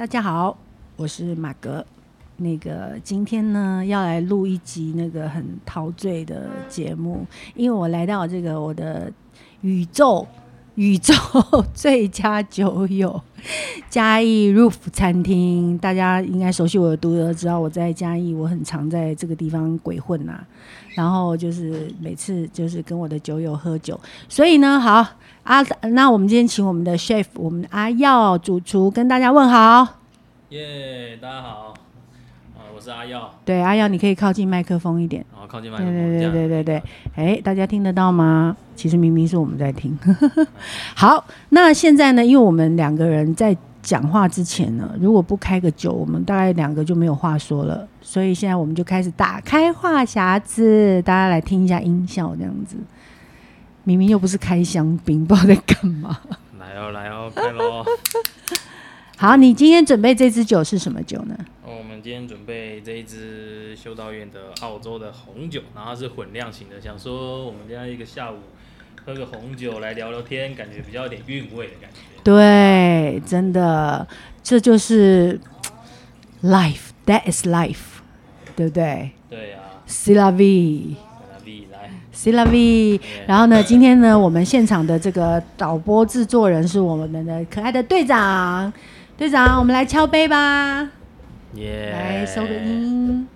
大家好，我是马格。那个今天呢，要来录一集那个很陶醉的节目，因为我来到这个我的宇宙宇宙 最佳酒友嘉义 Roof 餐厅。大家应该熟悉我的读者知道我在嘉义，我很常在这个地方鬼混呐、啊。然后就是每次就是跟我的酒友喝酒，所以呢，好啊，那我们今天请我们的 chef，我们阿耀主厨跟大家问好。耶，yeah, 大家好，啊，我是阿耀。对，阿耀，你可以靠近麦克风一点。哦，靠近麦克风。对对对对对对。哎，大家听得到吗？其实明明是我们在听。好，那现在呢，因为我们两个人在讲话之前呢，如果不开个酒，我们大概两个就没有话说了。所以现在我们就开始打开话匣子，大家来听一下音效，这样子。明明又不是开香槟，不知道在干嘛。来哦，来哦，开喽。好，你今天准备这支酒是什么酒呢？我们今天准备这一支修道院的澳洲的红酒，然后是混酿型的，想说我们这样一个下午喝个红酒来聊聊天，感觉比较有点韵味的感觉。对，真的，这就是 life，that is life，对不对？对啊。C'est la vie，C'est la vie，来，C'est la vie。然后呢，今天呢，我们现场的这个导播制作人是我们的可爱的队长。队长，我们来敲杯吧。耶！来收个音。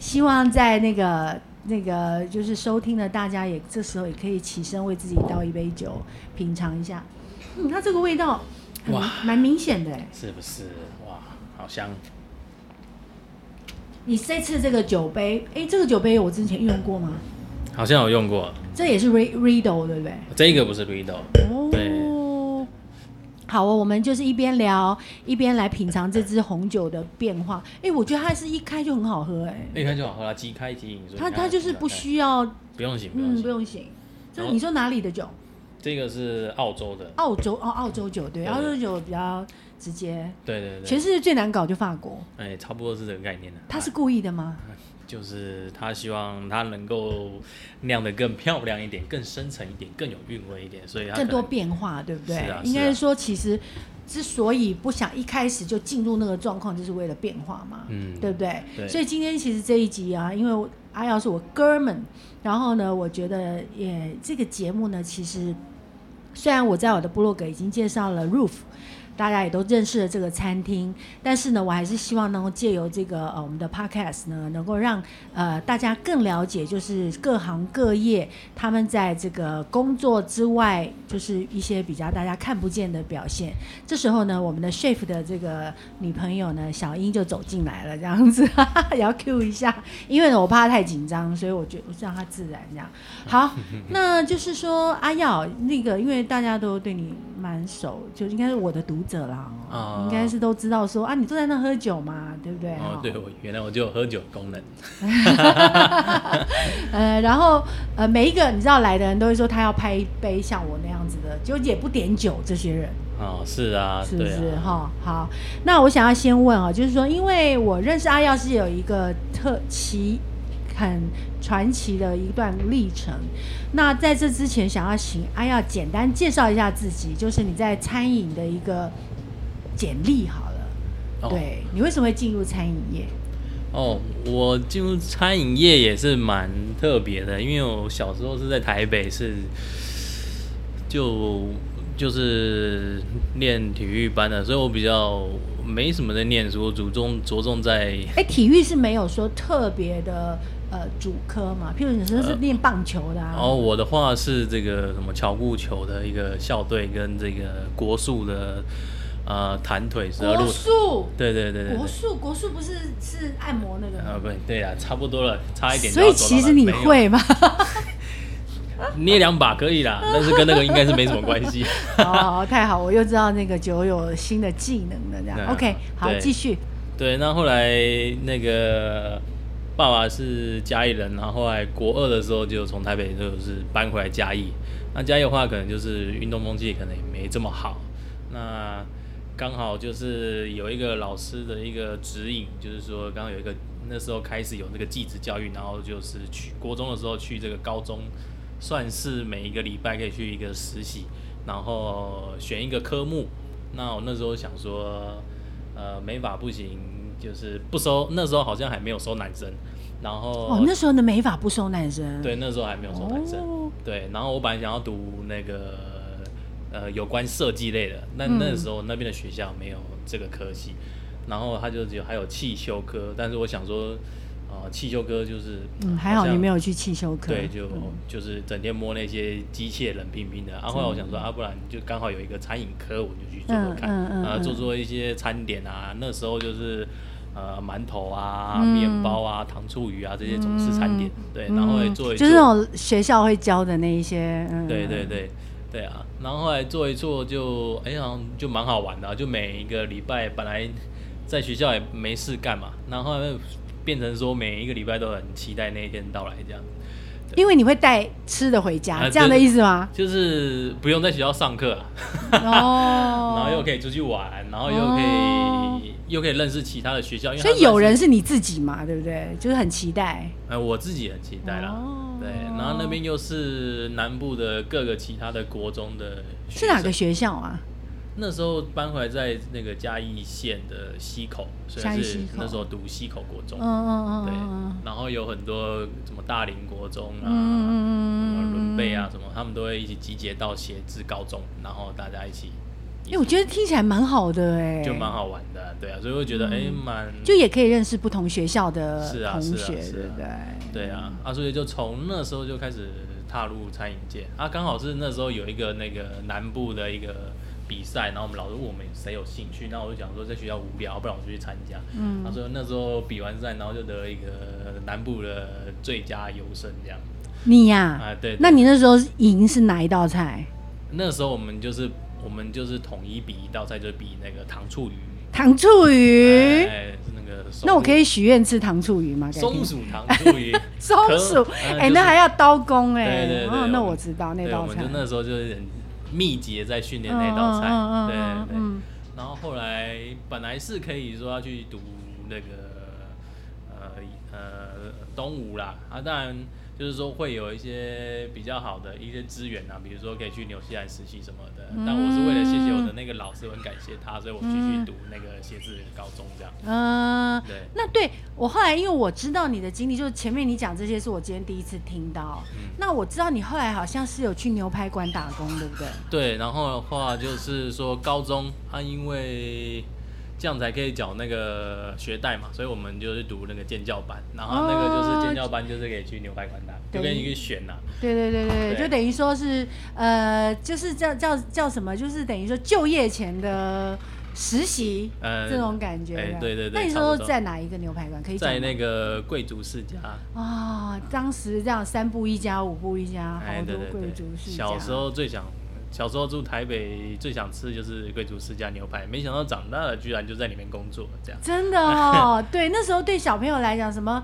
希望在那个那个就是收听的大家也这时候也可以起身为自己倒一杯酒品尝一下。嗯，它这个味道哇，蛮明显的，是不是？哇，好香。你这次这个酒杯，哎，这个酒杯我之前用过吗？好像有用过。这也是 Riedel 对不对？这个不是 Riedel。好哦，我们就是一边聊一边来品尝这支红酒的变化。哎，我觉得它是一开就很好喝，哎，一开就好喝，即开即饮。它它就是不需要，不用醒，嗯，不用醒。这你说哪里的酒？这个是澳洲的。澳洲哦，澳洲酒对，澳洲酒比较直接。对对对。全世界最难搞就法国。哎，差不多是这个概念的。他是故意的吗？就是他希望他能够酿得更漂亮一点，更深沉一点，更有韵味一点，所以他更多变化，对不对？是啊，应该是说，其实之所以不想一开始就进入那个状况，就是为了变化嘛，嗯，对不对？对。所以今天其实这一集啊，因为阿耀是我哥们，然后呢，我觉得也这个节目呢，其实虽然我在我的部落格已经介绍了 Roof。大家也都认识了这个餐厅，但是呢，我还是希望能够借由这个呃我们的 podcast 呢，能够让呃大家更了解，就是各行各业他们在这个工作之外，就是一些比较大家看不见的表现。这时候呢，我们的 chef 的这个女朋友呢，小英就走进来了，这样子哈哈也要 cue 一下，因为呢我怕她太紧张，所以我觉得我让她自然这样。好，那就是说阿耀那个，因为大家都对你蛮熟，就应该是我的读。者啦，哦，应该是都知道说啊，你坐在那喝酒嘛，对不对？哦，对，我原来我就有喝酒功能。呃，然后呃，每一个你知道来的人都会说他要拍一杯像我那样子的，就也不点酒，这些人。哦，是啊，是不是哈、啊哦？好，那我想要先问啊，就是说，因为我认识阿耀是有一个特奇很传奇的一段历程。那在这之前，想要请阿耀简单介绍一下自己，就是你在餐饮的一个简历好了。哦、对，你为什么会进入餐饮业？哦，我进入餐饮业也是蛮特别的，因为我小时候是在台北是，就就是练体育班的，所以我比较没什么在念书，主重着重在。哎，体育是没有说特别的。呃，主科嘛，譬如你说是练棒球的啊。哦，我的话是这个什么巧固球的一个校队，跟这个国术的呃弹腿十二路。国术。对对对对。国术国术不是是按摩那个。啊不对啊，差不多了，差一点。所以其实你会吗？捏两把可以啦，但是跟那个应该是没什么关系。哦，太好，我又知道那个酒有新的技能了，这样。啊、OK，好，继续。对，那后来那个。爸爸是嘉义人，然后后来国二的时候就从台北就是搬回来嘉义。那嘉义的话，可能就是运动风气可能也没这么好。那刚好就是有一个老师的一个指引，就是说刚刚有一个那时候开始有这个技职教育，然后就是去国中的时候去这个高中，算是每一个礼拜可以去一个实习。然后选一个科目。那我那时候想说，呃，美法不行，就是不收。那时候好像还没有收男生。然后哦，那时候的美法不收男生。对，那时候还没有收男生。哦、对，然后我本来想要读那个呃有关设计类的，那那时候那边的学校没有这个科系。嗯、然后他就只有还有汽修科，但是我想说，啊、呃，汽修科就是嗯，还好你没有去汽修科。对，就、嗯、就是整天摸那些机械冷冰冰的。然、啊、后来我想说，啊，不然就刚好有一个餐饮科，我就去做做看，嗯嗯嗯、啊，做做一些餐点啊。那时候就是。呃，馒头啊，面、嗯、包啊，糖醋鱼啊，这些中式餐点，嗯、对，然后来做一做，就是那种学校会教的那一些，嗯、对对对对啊，然后后来做一做就，哎呀，就蛮好玩的、啊，就每一个礼拜本来在学校也没事干嘛，然后变成说每一个礼拜都很期待那一天到来这样。因为你会带吃的回家，这样的意思吗？就是不用在学校上课，哦，然后又可以出去玩，然后又可以又可以认识其他的学校。所以有人是你自己嘛，对不对？就是很期待。哎，我自己很期待啦。对，然后那边又是南部的各个其他的国中的。是哪个学校啊？那时候搬回来在那个嘉义县的溪口，所以是那时候读溪口国中，对，然后有很多什么大林国中啊，什么仑背啊什么，他们都会一起集结到协志高中，然后大家一起。哎，我觉得听起来蛮好的哎，就蛮好玩的，对啊，所以我觉得哎蛮，就也可以认识不同学校的同学，对不对？对啊，啊，所以就从那时候就开始踏入餐饮界，啊，刚好是那时候有一个那个南部的一个。比赛，然后我们老师问我们谁有兴趣，那我就讲说在学校无聊，不然我就去参加。嗯，他说那时候比完赛，然后就得了一个南部的最佳优胜这样。你呀？啊，对。那你那时候赢是哪一道菜？那时候我们就是我们就是统一比一道菜，就比那个糖醋鱼。糖醋鱼？哎，是那个。那我可以许愿吃糖醋鱼吗？松鼠糖醋鱼。松鼠？哎，那还要刀工哎。对对对。那我知道那道菜。我们就那时候就是。密集的在训练那道菜，嗯、对对，对、嗯、然后后来本来是可以说要去读那个呃呃东吴啦，啊当然。就是说会有一些比较好的一些资源啊，比如说可以去纽西兰实习什么的。嗯、但我是为了谢谢我的那个老师，我很感谢他，所以我继续读那个写字高中这样。嗯，对。那对我后来，因为我知道你的经历，就是前面你讲这些是我今天第一次听到。嗯、那我知道你后来好像是有去牛排馆打工，对不对？对，然后的话就是说高中他因为。这样才可以缴那个学贷嘛，所以我们就是读那个建教班，然后那个就是建教班，就是可以去牛排馆打，就跟你去选呐。对对对对，就等于说是呃，就是叫叫叫什么，就是等于说就业前的实习，呃，这种感觉。对对对。那你说在哪一个牛排馆可以？在那个贵族世家。啊，当时这样三步一家，五步一家，好多贵族世家。小时候最想。小时候住台北，最想吃的就是贵族世家牛排，没想到长大了居然就在里面工作，这样。真的哦，对，那时候对小朋友来讲，什么，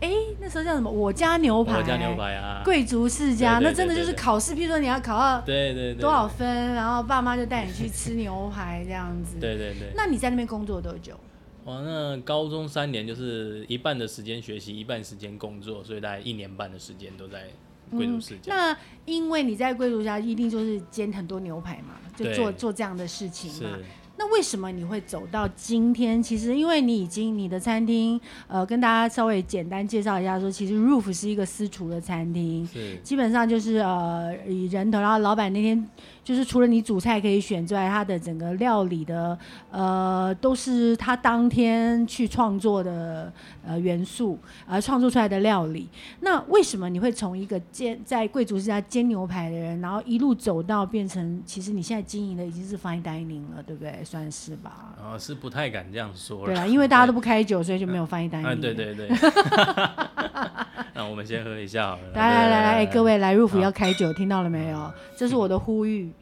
哎，那时候叫什么？我家牛排，我家牛排啊，贵族世家，那真的就是考试，譬如说你要考到对对多少分，然后爸妈就带你去吃牛排这样子。对对对。那你在那边工作多久？哇，那高中三年就是一半的时间学习，一半时间工作，所以大概一年半的时间都在。贵族世家，那因为你在贵族家一定就是煎很多牛排嘛，就做做这样的事情嘛。那为什么你会走到今天？其实因为你已经你的餐厅，呃，跟大家稍微简单介绍一下说，说其实 Roof 是一个私厨的餐厅，是基本上就是呃以人头，然后老板那天。就是除了你主菜可以选之外，它的整个料理的呃都是他当天去创作的呃元素，而、呃、创作出来的料理。那为什么你会从一个煎在贵族之家煎牛排的人，然后一路走到变成其实你现在经营的已经是 fine dining 了，对不对？算是吧。哦，是不太敢这样说。对啊，因为大家都不开酒，所以就没有 fine dining。嗯，对对对。那我们先喝一下好了。来来来来，各位来 Roof 要开酒，听到了没有？这是我的呼吁。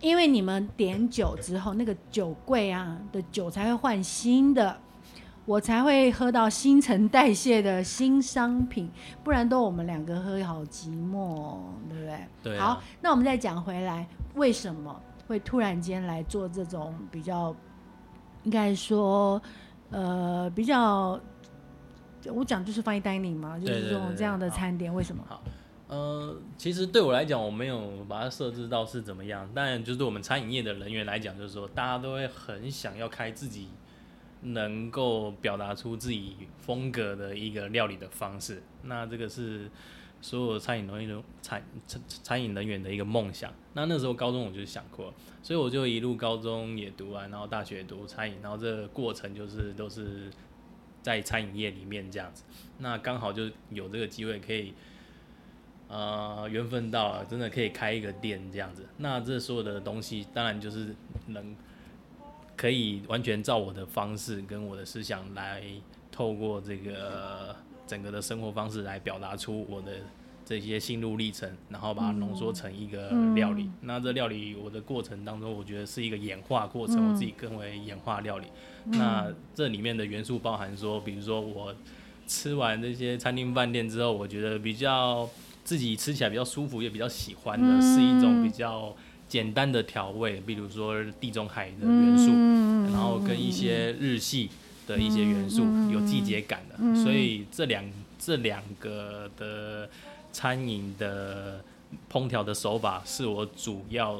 因为你们点酒之后，那个酒柜啊的酒才会换新的，我才会喝到新陈代谢的新商品，不然都我们两个喝好寂寞，对不对？对啊。好，那我们再讲回来，为什么会突然间来做这种比较，应该说，呃，比较，我讲就是 fine dining 嘛，就是这种这样的餐点，为什么？好呃，其实对我来讲，我没有把它设置到是怎么样。但就是对我们餐饮业的人员来讲，就是说大家都会很想要开自己能够表达出自己风格的一个料理的方式。那这个是所有餐饮人员餐餐餐饮人员的一个梦想。那那时候高中我就想过，所以我就一路高中也读完，然后大学也读餐饮，然后这个过程就是都是在餐饮业里面这样子。那刚好就有这个机会可以。呃，缘分到了，真的可以开一个店这样子。那这所有的东西，当然就是能可以完全照我的方式跟我的思想来，透过这个整个的生活方式来表达出我的这些心路历程，然后把它浓缩成一个料理。嗯、那这料理我的过程当中，我觉得是一个演化过程，嗯、我自己更为演化料理。嗯、那这里面的元素包含说，比如说我吃完这些餐厅饭店之后，我觉得比较。自己吃起来比较舒服，也比较喜欢的是一种比较简单的调味，比如说地中海的元素，然后跟一些日系的一些元素，有季节感的。所以这两这两个的餐饮的烹调的手法是我主要。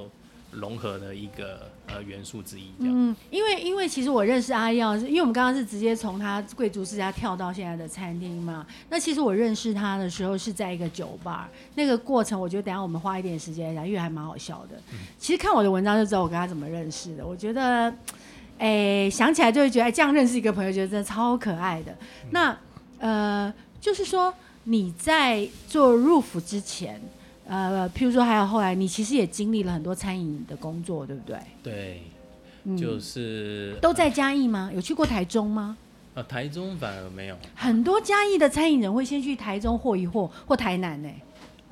融合的一个呃元素之一，嗯，因为因为其实我认识阿耀，因为我们刚刚是直接从他贵族世家跳到现在的餐厅嘛。那其实我认识他的时候是在一个酒吧，那个过程我觉得等下我们花一点时间来讲，因为还蛮好笑的。嗯、其实看我的文章就知道我跟他怎么认识的。我觉得，哎、欸，想起来就会觉得，哎，这样认识一个朋友，觉得真的超可爱的。嗯、那呃，就是说你在做 Roof 之前。呃，譬如说，还有后来，你其实也经历了很多餐饮的工作，对不对？对，就是、嗯、都在嘉义吗？有去过台中吗？呃，台中反而没有。很多嘉义的餐饮人会先去台中霍一霍，或台南呢，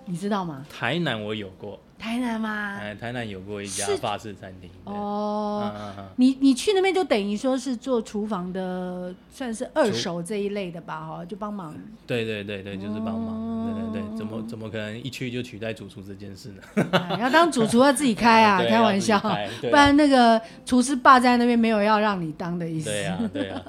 你知道吗？台南我有过。台南吗？哎，台南有过一家法式餐厅。哦，你你去那边就等于说是做厨房的，算是二手这一类的吧？哈，就帮忙。对对对对，就是帮忙。怎么怎么可能一去就取代主厨这件事呢？要当主厨要自己开啊，开玩笑，不然那个厨师霸在那边没有要让你当的意思。对呀对呀。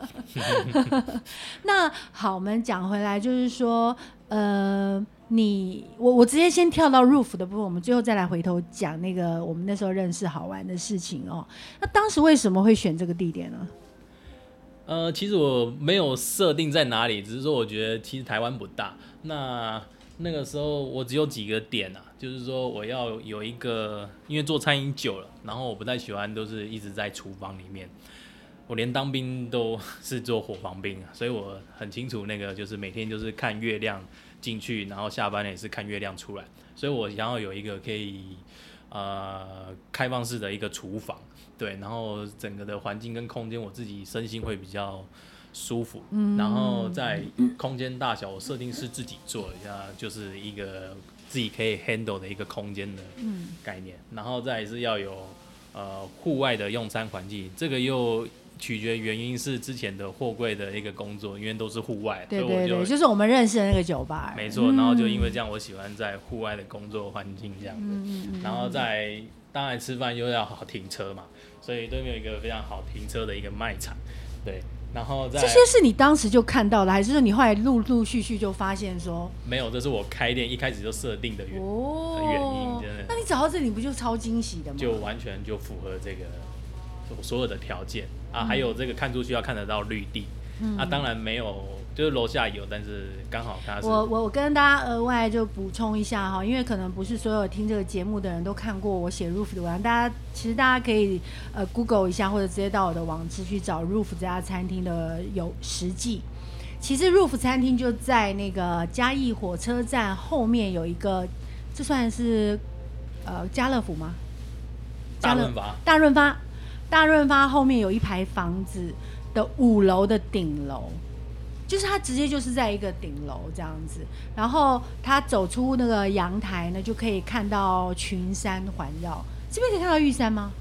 那好，我们讲回来，就是说，呃。你我我直接先跳到 Roof 的部分，我们最后再来回头讲那个我们那时候认识好玩的事情哦。那当时为什么会选这个地点呢？呃，其实我没有设定在哪里，只是说我觉得其实台湾不大。那那个时候我只有几个点啊，就是说我要有一个，因为做餐饮久了，然后我不太喜欢都是一直在厨房里面。我连当兵都 是做伙房兵，所以我很清楚那个就是每天就是看月亮。进去，然后下班也是看月亮出来，所以我想要有一个可以呃开放式的一个厨房，对，然后整个的环境跟空间我自己身心会比较舒服，嗯，然后在空间大小我设定是自己做一下，就是一个自己可以 handle 的一个空间的概念，嗯，然后再是要有呃户外的用餐环境，这个又。取决原因是之前的货柜的一个工作，因为都是户外，对对对，就，就是我们认识的那个酒吧。没错，然后就因为这样，我喜欢在户外的工作环境这样子。嗯、然后在当然吃饭又要好停车嘛，所以对面有一个非常好停车的一个卖场。对，然后在这些是你当时就看到的，还是说你后来陆陆续续就发现说没有？这是我开店一开始就设定的原、哦、原因，真的。那你找到这里不就超惊喜的吗？就完全就符合这个所有的条件。啊，还有这个看出去要看得到绿地，嗯、啊，当然没有，就是楼下有，但是刚好他是。我我我跟大家额外就补充一下哈，因为可能不是所有听这个节目的人都看过我写 Roof 的文章，大家其实大家可以呃 Google 一下，或者直接到我的网址去找 Roof 这家餐厅的有实际。其实 Roof 餐厅就在那个嘉义火车站后面有一个，这算是呃家乐福吗？大润发。大润发。大润发后面有一排房子的五楼的顶楼，就是他直接就是在一个顶楼这样子，然后他走出那个阳台呢，就可以看到群山环绕。这边可以看到玉山吗？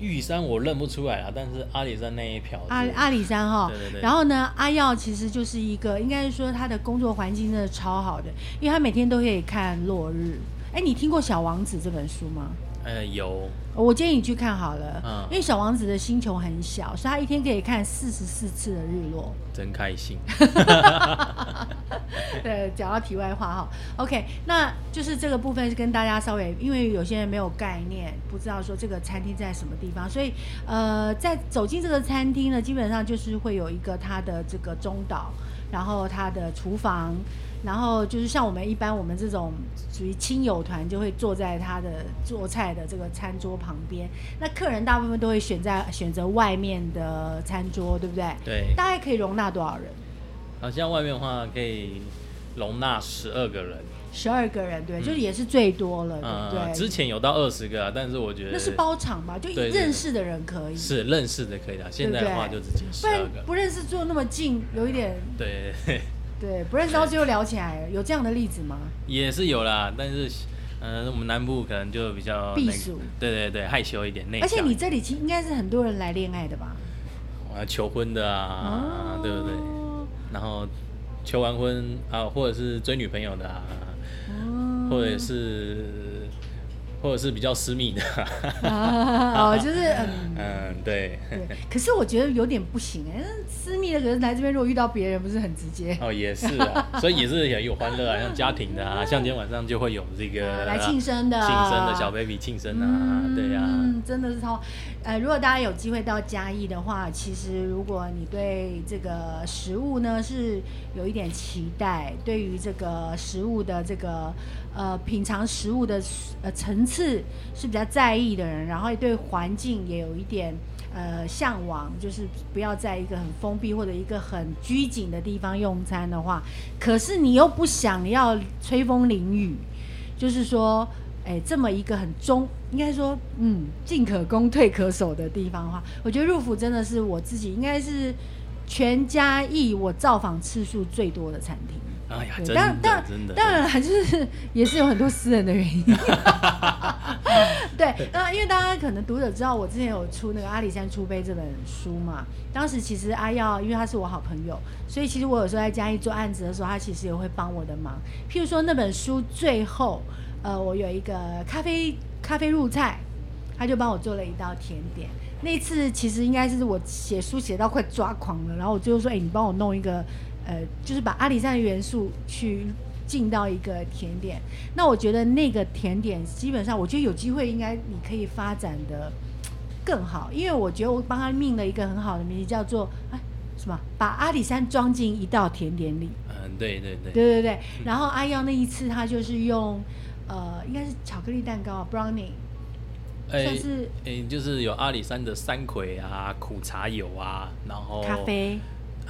玉山我认不出来了，但是阿里山那一条阿阿里山哈，对对对。然后呢，阿耀其实就是一个，应该是说他的工作环境真的超好的，因为他每天都可以看落日。哎，你听过《小王子》这本书吗？呃，有。我建议你去看好了，嗯，因为小王子的星球很小，所以他一天可以看四十四次的日落，真开心。对，讲到题外话哈，OK，那就是这个部分是跟大家稍微，因为有些人没有概念，不知道说这个餐厅在什么地方，所以呃，在走进这个餐厅呢，基本上就是会有一个它的这个中岛，然后它的厨房。然后就是像我们一般，我们这种属于亲友团，就会坐在他的做菜的这个餐桌旁边。那客人大部分都会选在选择外面的餐桌，对不对？对。大概可以容纳多少人？好像外面的话可以容纳十二个人。十二个人，对，嗯、就也是最多了，嗯、对不对？之前有到二十个，但是我觉得那是包场吧，就认识的人可以。是认识的可以的，现在的话就直接十二个。不然不认识坐那么近，有一点。对。对，不认识到最后聊起来，有这样的例子吗？也是有啦，但是，嗯、呃，我们南部可能就比较避暑，对对对，害羞一点，内向。而且你这里其实应该是很多人来恋爱的吧？我要求婚的啊，哦、对不对？然后求完婚啊，或者是追女朋友的啊，哦、或者是。或者是比较私密的，哦，就是嗯嗯，对对。可是我觉得有点不行哎，私密的可是来这边，如果遇到别人，不是很直接？哦，也是啊，所以也是很有欢乐啊，像家庭的啊，像今天晚上就会有这个来庆生的，庆生的小 baby 庆生啊，对呀，嗯，真的是超。呃，如果大家有机会到嘉义的话，其实如果你对这个食物呢是有一点期待，对于这个食物的这个呃品尝食物的呃层次是比较在意的人，然后对环境也有一点呃向往，就是不要在一个很封闭或者一个很拘谨的地方用餐的话，可是你又不想要吹风淋雨，就是说。哎，这么一个很中，应该说，嗯，进可攻退可守的地方的话，我觉得入府真的是我自己应该是全家义我造访次数最多的餐厅。哎呀，当然，当然，当然还，就是 也是有很多私人的原因。对，那因为大家可能读者知道，我之前有出那个《阿里山出杯》这本书嘛，当时其实阿耀，因为他是我好朋友，所以其实我有时候在嘉义做案子的时候，他其实也会帮我的忙。譬如说那本书最后。呃，我有一个咖啡咖啡入菜，他就帮我做了一道甜点。那次其实应该是我写书写到快抓狂了，然后我最后说：“哎、欸，你帮我弄一个，呃，就是把阿里山的元素去进到一个甜点。”那我觉得那个甜点基本上，我觉得有机会应该你可以发展的更好，因为我觉得我帮他命了一个很好的名字，叫做哎什么？把阿里山装进一道甜点里。嗯，对对对，对对对。然后阿耀那一次他就是用。呃，应该是巧克力蛋糕啊，brownie，算、欸、是诶、欸，就是有阿里山的山葵啊，苦茶油啊，然后咖啡，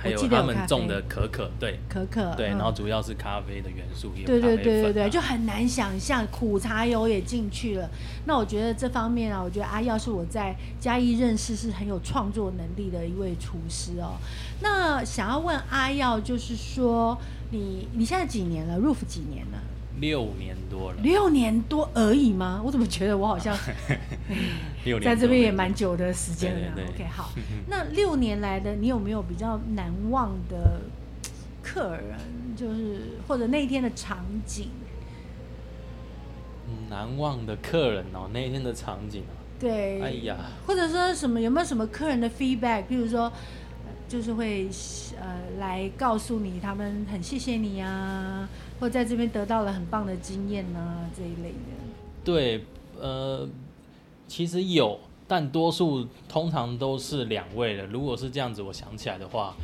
还有他们种的可可，对，可可，对，然后主要是咖啡的元素，也有对对对对对，就很难想象苦茶油也进去了。那我觉得这方面啊，我觉得阿耀是我在嘉义认识是很有创作能力的一位厨师哦。那想要问阿耀，就是说你你现在几年了？Roof 几年了？六年多了，六年多而已吗？我怎么觉得我好像 在这边也蛮久的时间了。OK，好，那六年来的你有没有比较难忘的客人，就是或者那一天的场景？难忘的客人哦，那一天的场景哦。对，哎呀，或者说什么有没有什么客人的 feedback？比如说，就是会呃来告诉你他们很谢谢你啊。或在这边得到了很棒的经验呢、这一类的。对，呃，其实有，但多数通常都是两位的。如果是这样子，我想起来的话，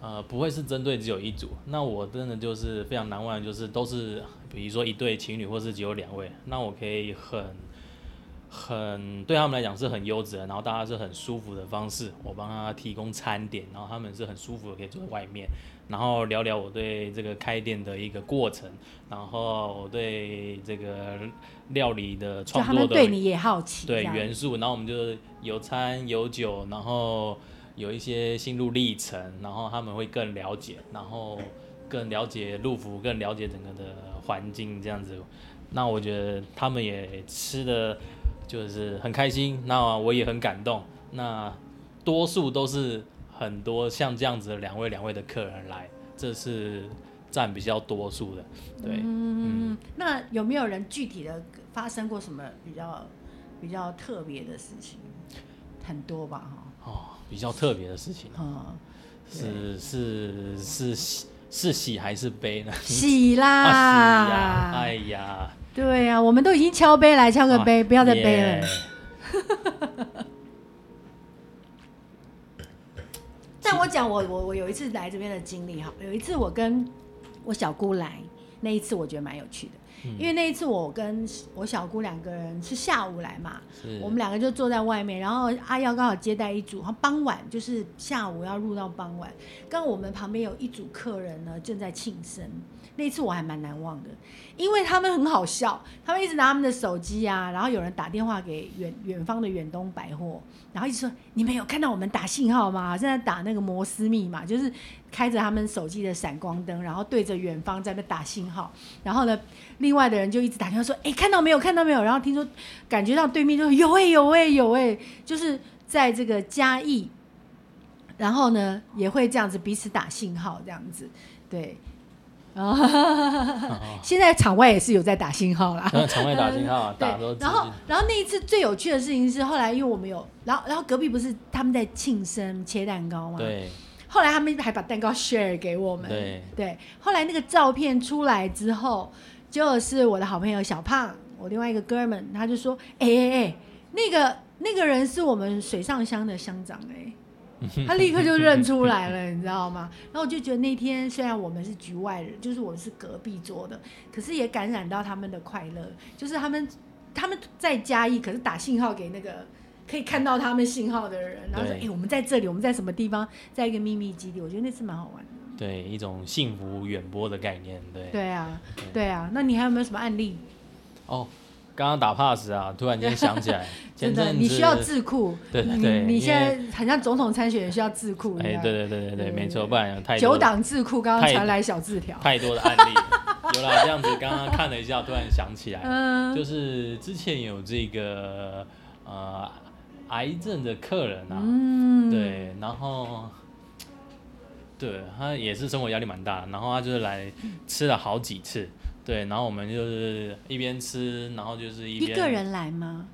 呃，不会是针对只有一组。那我真的就是非常难忘，就是都是比如说一对情侣，或是只有两位，那我可以很。很对他们来讲是很优质的，然后大家是很舒服的方式，我帮他提供餐点，然后他们是很舒服的可以坐在外面，然后聊聊我对这个开店的一个过程，然后我对这个料理的创作的，他们对你也好奇，对元素，然后我们就有餐有酒，然后有一些心路历程，然后他们会更了解，然后更了解路福，更了解整个的环境这样子，那我觉得他们也吃的。就是很开心，那我也很感动。那多数都是很多像这样子的两位两位的客人来，这是占比较多数的。对，嗯，嗯，那有没有人具体的发生过什么比较比较特别的事情？很多吧，哈。哦，比较特别的事情。嗯，是是是喜是喜还是悲呢？喜啦！啊喜呀！哎呀！对呀、啊，我们都已经敲杯来敲个杯，啊、不要再杯了。但我讲我我我有一次来这边的经历哈，有一次我跟我小姑来，那一次我觉得蛮有趣的。因为那一次我跟我小姑两个人是下午来嘛，我们两个就坐在外面，然后阿耀刚好接待一组，然后傍晚就是下午要入到傍晚，刚我们旁边有一组客人呢正在庆生，那次我还蛮难忘的，因为他们很好笑，他们一直拿他们的手机啊，然后有人打电话给远远方的远东百货，然后一直说，你们有看到我们打信号吗？现在打那个摩斯密码，就是。开着他们手机的闪光灯，然后对着远方在那打信号，然后呢，另外的人就一直打电话说：“哎，看到没有？看到没有？”然后听说，感觉到对面就有哎有哎有哎，就是在这个嘉义，然后呢也会这样子彼此打信号这样子，对，然 后现在场外也是有在打信号啦，场外打信号，打对，然后然后那一次最有趣的事情是，后来因为我们有，然后然后隔壁不是他们在庆生切蛋糕吗？对。后来他们还把蛋糕 share 给我们。对对。后来那个照片出来之后，就是我的好朋友小胖，我另外一个哥们，他就说：“哎哎哎，那个那个人是我们水上乡的乡长哎。” 他立刻就认出来了，你知道吗？然后我就觉得那天虽然我们是局外人，就是我是隔壁桌的，可是也感染到他们的快乐，就是他们他们在嘉义，可是打信号给那个。可以看到他们信号的人，然后说：“哎、欸，我们在这里，我们在什么地方，在一个秘密基地。”我觉得那次蛮好玩的。对，一种幸福远播的概念。对。对啊，对啊。那你还有没有什么案例？哦，刚刚打 pass 啊，突然间想起来，真的，你需要智库。对对对。你现在很像总统参选人需要智库。哎，对对对对对，没错，不然有太多九党智库刚刚传来小字条，太多的案例。有啦，这样子刚刚看了一下，突然想起来，嗯，就是之前有这个呃。癌症的客人啊，嗯、对，然后，对他也是生活压力蛮大，然后他就是来吃了好几次，对，然后我们就是一边吃，然后就是一边一个人来吗？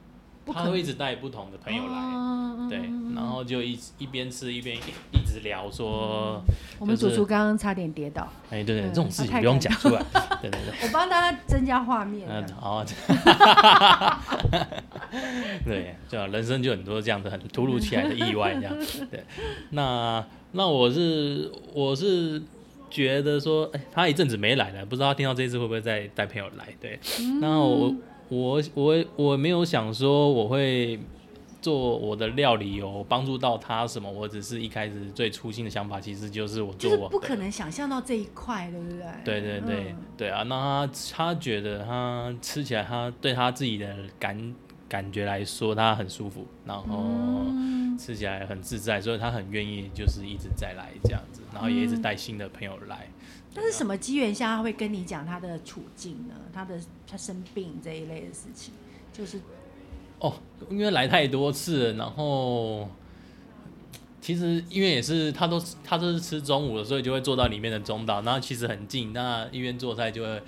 他会一直带不同的朋友来，哦、对，然后就一一边吃一边一直聊说，嗯就是、我们主厨刚刚差点跌倒，哎，对对，对，这种事情不用讲出来，对对对，我帮大家增加画面，嗯，好，对，就人生就很多这样的很突如其来的意外，这样，对，那那我是我是觉得说，哎，他一阵子没来了，不知道他听到这一次会不会再带朋友来，对，嗯、那我。我我我没有想说我会做我的料理有帮助到他什么，我只是一开始最初心的想法，其实就是我做我，就是不可能想象到这一块，对不对？对对对、嗯、对啊，那他他觉得他吃起来，他对他自己的感感觉来说，他很舒服，然后吃起来很自在，所以他很愿意就是一直再来这样子，然后也一直带新的朋友来。那是什么机缘下他会跟你讲他的处境呢？他的他生病这一类的事情，就是哦，因为来太多次了，然后其实因为也是他都他都是吃中午的，所以就会坐到里面的中岛，然后其实很近，那一边做菜就会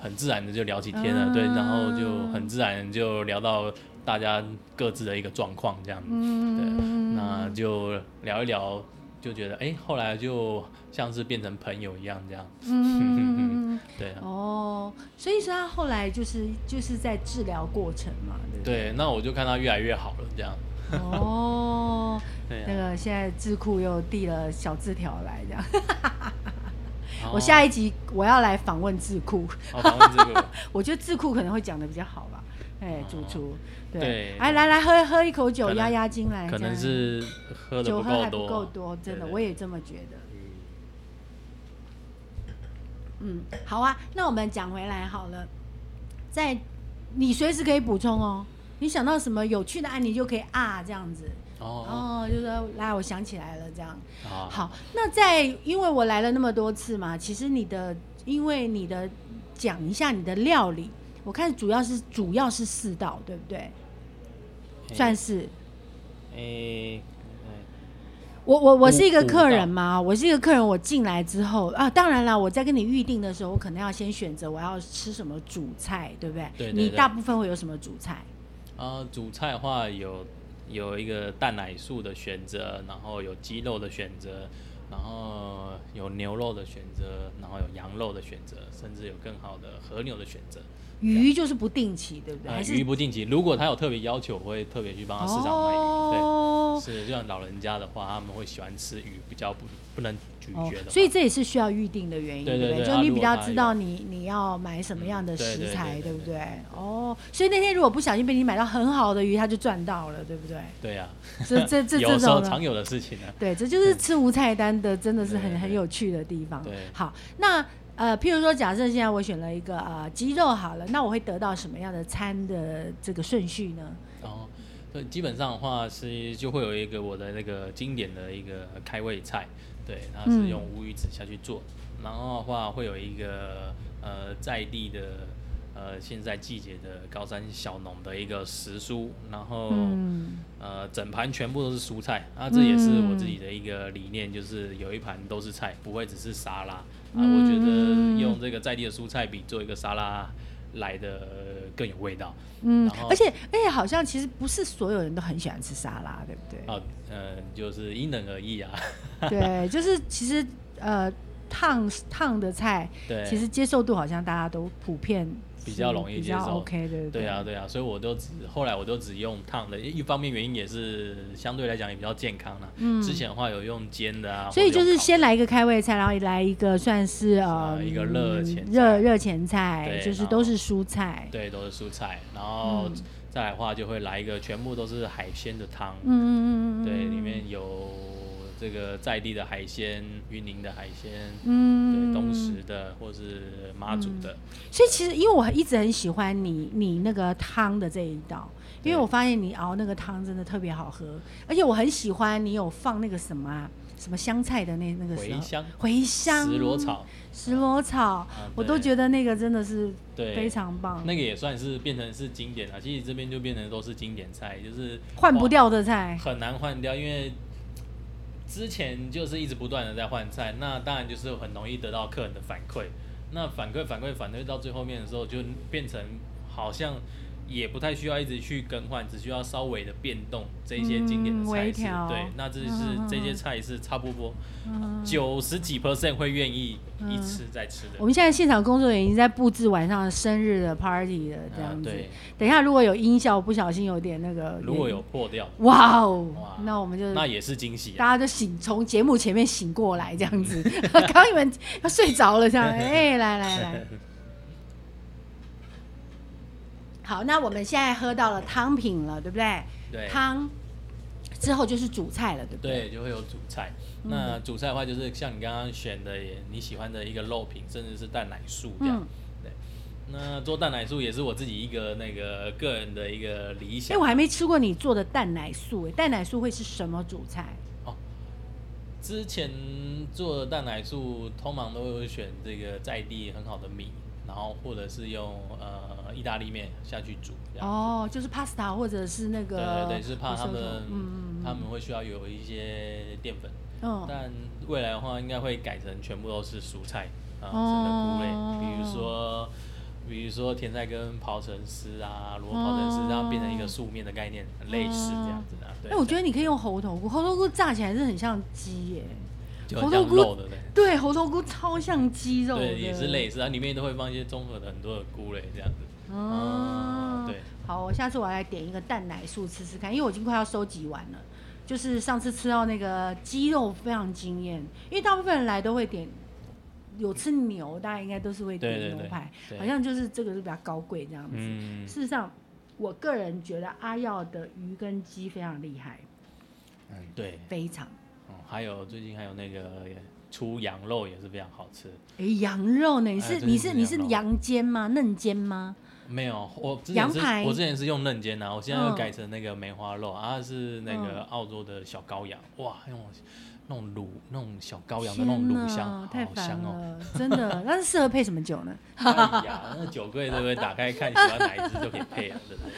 很自然的就聊起天了，嗯、对，然后就很自然就聊到大家各自的一个状况这样，嗯、对，那就聊一聊。就觉得哎、欸，后来就像是变成朋友一样这样。嗯，对啊。哦，所以说他后来就是就是在治疗过程嘛，对不对？对，那我就看他越来越好了这样。哦，对、啊。那个现在智库又递了小字条来这样。哦、我下一集我要来访问智库。访问智库。我觉得智库可能会讲的比较好吧。哎，主厨。哦对，哎，来来喝喝一口酒压压惊来，可能是喝酒喝还不够多，真的，我也这么觉得。嗯，好啊，那我们讲回来好了，在你随时可以补充哦，你想到什么有趣的案例就可以啊，这样子哦，哦，就说来，我想起来了，这样。好，好，那在因为我来了那么多次嘛，其实你的，因为你的讲一下你的料理。我看主要是主要是四道，对不对？算是。诶、欸，我我我是一个客人嘛，我是一个客人，我进来之后啊，当然了，我在跟你预定的时候，我可能要先选择我要吃什么主菜，对不对？对，对，对。你大部分会有什么主菜？啊，主菜的话有有一个蛋奶素的选择，然后有鸡肉的选择，然后有牛肉的选择，然后有羊肉的选择，甚至有更好的和牛的选择。鱼就是不定期，对不对？呃、鱼不定期，如果他有特别要求，我会特别去帮他市场买鱼。哦、对，是就像老人家的话，他们会喜欢吃鱼，比较不不能咀嚼的、哦。所以这也是需要预定的原因，对对对，对不对？就你比较知道你你要买什么样的食材，对不对？哦，所以那天如果不小心被你买到很好的鱼，他就赚到了，对不对？对呀、啊，这这 这有时候常有的事情呢、啊。对，这就是吃无菜单的，真的是很很有趣的地方。对，好，那。呃，譬如说，假设现在我选了一个呃鸡肉好了，那我会得到什么样的餐的这个顺序呢？哦，对，基本上的话是就会有一个我的那个经典的一个开胃菜，对，它是用乌鱼子下去做，嗯、然后的话会有一个呃在地的。呃，现在季节的高山小农的一个时蔬，然后、嗯、呃，整盘全部都是蔬菜，啊，这也是我自己的一个理念，就是有一盘都是菜，不会只是沙拉。啊，我觉得用这个在地的蔬菜比做一个沙拉来的更有味道。嗯，而且而且好像其实不是所有人都很喜欢吃沙拉，对不对？啊，呃，就是因人而异啊。对，就是其实呃，烫烫的菜，对，其实接受度好像大家都普遍。比较容易接受，OK 的，对啊，对啊，所以我都只后来我都只用烫的，一方面原因也是相对来讲也比较健康啦。嗯，之前的话有用煎的啊，所以就是先来一个开胃菜，然后来一个算是呃一个热前热热前菜，就是都是蔬菜，对，都是蔬菜，然后再来的话就会来一个全部都是海鲜的汤，嗯嗯嗯对，里面有。这个在地的海鲜，云林的海鲜，嗯，对，东石的或是妈祖的，嗯，所以其实因为我一直很喜欢你你那个汤的这一道，因为我发现你熬那个汤真的特别好喝，而且我很喜欢你有放那个什么啊，什么香菜的那那个茴香，茴香，石螺草，石螺草，我都觉得那个真的是非常棒，那个也算是变成是经典了。其实这边就变成都是经典菜，就是换不掉的菜，很难换掉，因为。之前就是一直不断的在换菜，那当然就是很容易得到客人的反馈，那反馈反馈反馈到最后面的时候，就变成好像。也不太需要一直去更换，只需要稍微的变动这些经典的菜式。嗯、对，那这是这些菜是差不多九十几 percent 会愿意一吃再吃的。我们现在现场工作人员已经在布置晚上生日的 party 了，这样子。等一下如果有音效不小心有点那个，如果有破掉，哇哦，那我们就那也是惊喜、啊，大家就醒从节目前面醒过来这样子，刚刚你们要睡着了这样，哎、欸，来来来。好，那我们现在喝到了汤品了，对不对？对。汤之后就是主菜了，对不对？对，就会有主菜。嗯、那主菜的话，就是像你刚刚选的，你喜欢的一个肉品，甚至是蛋奶素这样。嗯、对。那做蛋奶素也是我自己一个那个个人的一个理想。哎，我还没吃过你做的蛋奶素，哎，蛋奶素会是什么主菜？哦，之前做的蛋奶素通常都会选这个在地很好的米。然后或者是用呃意大利面下去煮，哦，就是 pasta 或者是那个，对对对，是怕他们，嗯，他们会需要有一些淀粉，嗯，但未来的话应该会改成全部都是蔬菜啊，整个菇类，比如说比如说甜菜根刨成丝啊，萝卜刨成丝，然后变成一个素面的概念，很类似这样子的。对，哎，我觉得你可以用猴头菇，猴头菇炸起来是很像鸡耶。猴头菇的对，猴头菇超像鸡肉，对，也是类似，它里面都会放一些综合的很多的菇类这样子。哦，对。好，我下次我来点一个蛋奶素吃吃看，因为我已经快要收集完了。就是上次吃到那个鸡肉非常惊艳，因为大部分人来都会点，有吃牛，大家应该都是会点牛排，好像就是这个是比较高贵这样子。嗯。事实上，我个人觉得阿耀的鱼跟鸡非常厉害。嗯，对。非常。还有最近还有那个出羊肉也是非常好吃。哎，羊肉呢？你是你是你是羊肩吗？嫩肩吗？没有，我之前是我之前是用嫩肩的，我现在又改成那个梅花肉啊，是那个澳洲的小羔羊，哇，用。那种卤，那种小羔羊的那种卤香，太香哦，真的。那是适合配什么酒呢？哎呀，那酒柜对不对？打开看喜欢哪一支就可以配啊，对不对？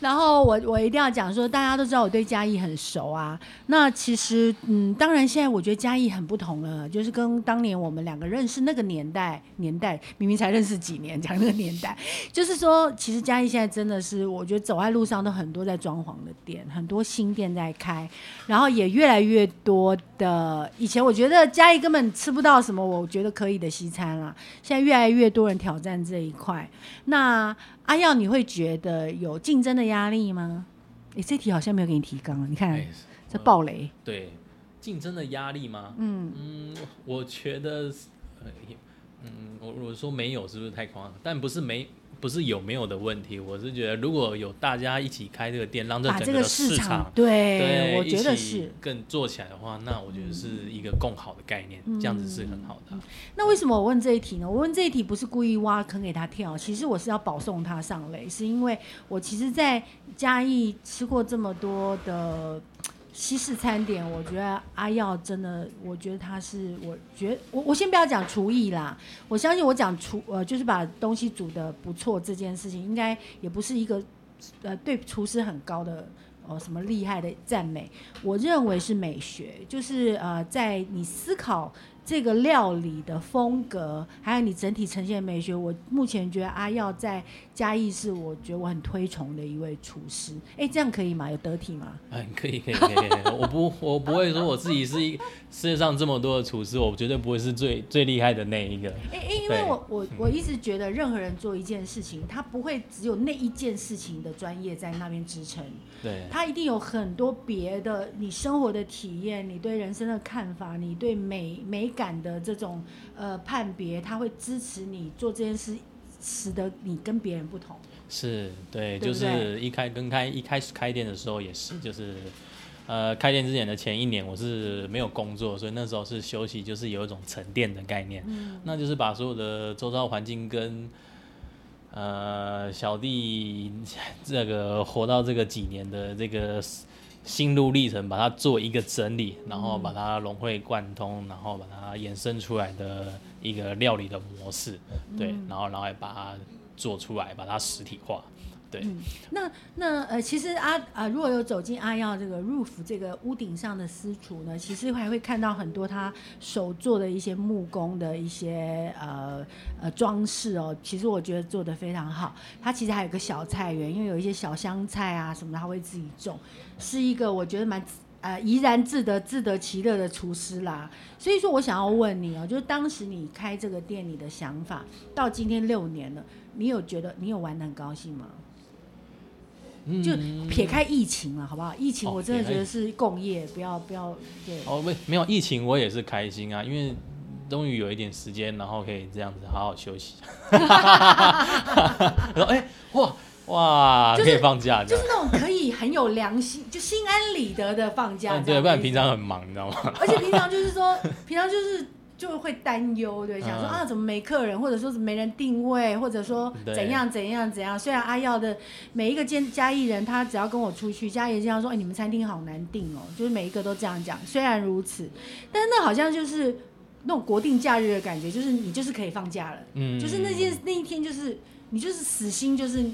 然后我我一定要讲说，大家都知道我对嘉义很熟啊。那其实，嗯，当然现在我觉得嘉义很不同了，就是跟当年我们两个认识那个年代，年代明明才认识几年，讲那个年代，就是说，其实嘉义现在真的是，我觉得走在路上都很多在装潢的店，很多新店在开，然后也越来越多的。的，以前我觉得嘉义根本吃不到什么我觉得可以的西餐啦，现在越来越多人挑战这一块。那阿耀，你会觉得有竞争的压力吗？哎，这题好像没有给你提纲，你看、欸、这暴雷。对，竞争的压力吗？嗯嗯，我觉得，嗯，我我说没有是不是太夸张？但不是没。不是有没有的问题，我是觉得如果有大家一起开这个店，让这整个市场，场对，对，我觉得是更做起来的话，那我觉得是一个更好的概念，嗯、这样子是很好的、啊。那为什么我问这一题呢？我问这一题不是故意挖坑给他跳，其实我是要保送他上垒，是因为我其实，在嘉义吃过这么多的。西式餐点，我觉得阿耀真的，我觉得他是，我觉我我先不要讲厨艺啦，我相信我讲厨呃，就是把东西煮得不错这件事情，应该也不是一个呃对厨师很高的呃什么厉害的赞美，我认为是美学，就是呃在你思考。这个料理的风格，还有你整体呈现美学，我目前觉得阿耀在嘉义是我觉得我很推崇的一位厨师。哎，这样可以吗？有得体吗？嗯，可以，可以，可以。我不，我不会说我自己是一世界上这么多的厨师，我绝对不会是最最厉害的那一个。哎哎，因为我我我一直觉得任何人做一件事情，他不会只有那一件事情的专业在那边支撑。对。他一定有很多别的，你生活的体验，你对人生的看法，你对美美。感的这种呃判别，他会支持你做这件事，使得你跟别人不同。是对，对，对，就是一开跟开一开始开店的时候也是，就是呃开店之前的前一年我是没有工作，所以那时候是休息，就是有一种沉淀的概念，嗯，那就是把所有的周遭环境跟呃小弟 这个活到这个几年的这个。心路历程，把它做一个整理，然后把它融会贯通，然后把它衍生出来的一个料理的模式，对，然后然后也把它做出来，把它实体化。嗯、那那呃，其实阿、呃，如果有走进阿耀这个 roof 这个屋顶上的私厨呢，其实还会看到很多他手做的一些木工的一些呃呃装饰哦。其实我觉得做得非常好。他其实还有个小菜园，因为有一些小香菜啊什么的，他会自己种，是一个我觉得蛮呃怡然自得、自得其乐的厨师啦。所以说我想要问你哦，就是当时你开这个店，你的想法到今天六年了，你有觉得你有玩得很高兴吗？就撇开疫情了，好不好？疫情我真的觉得是共业，不要不要对。哦，没没有疫情，我也是开心啊，因为终于有一点时间，然后可以这样子好好休息。然后哎，哇哇，可以放假，就是那种可以很有良心，就心安理得的放假。对，不然平常很忙，你知道吗？而且平常就是说，平常就是。就会担忧，对，想说啊，怎么没客人，或者说是没人定位，或者说怎样怎样怎样。虽然阿耀的每一个兼嘉义人，他只要跟我出去，嘉义经常说，哎，你们餐厅好难订哦，就是每一个都这样讲。虽然如此，但是那好像就是那种国定假日的感觉，就是你就是可以放假了，嗯，就是那件那一天就是你就是死心就是。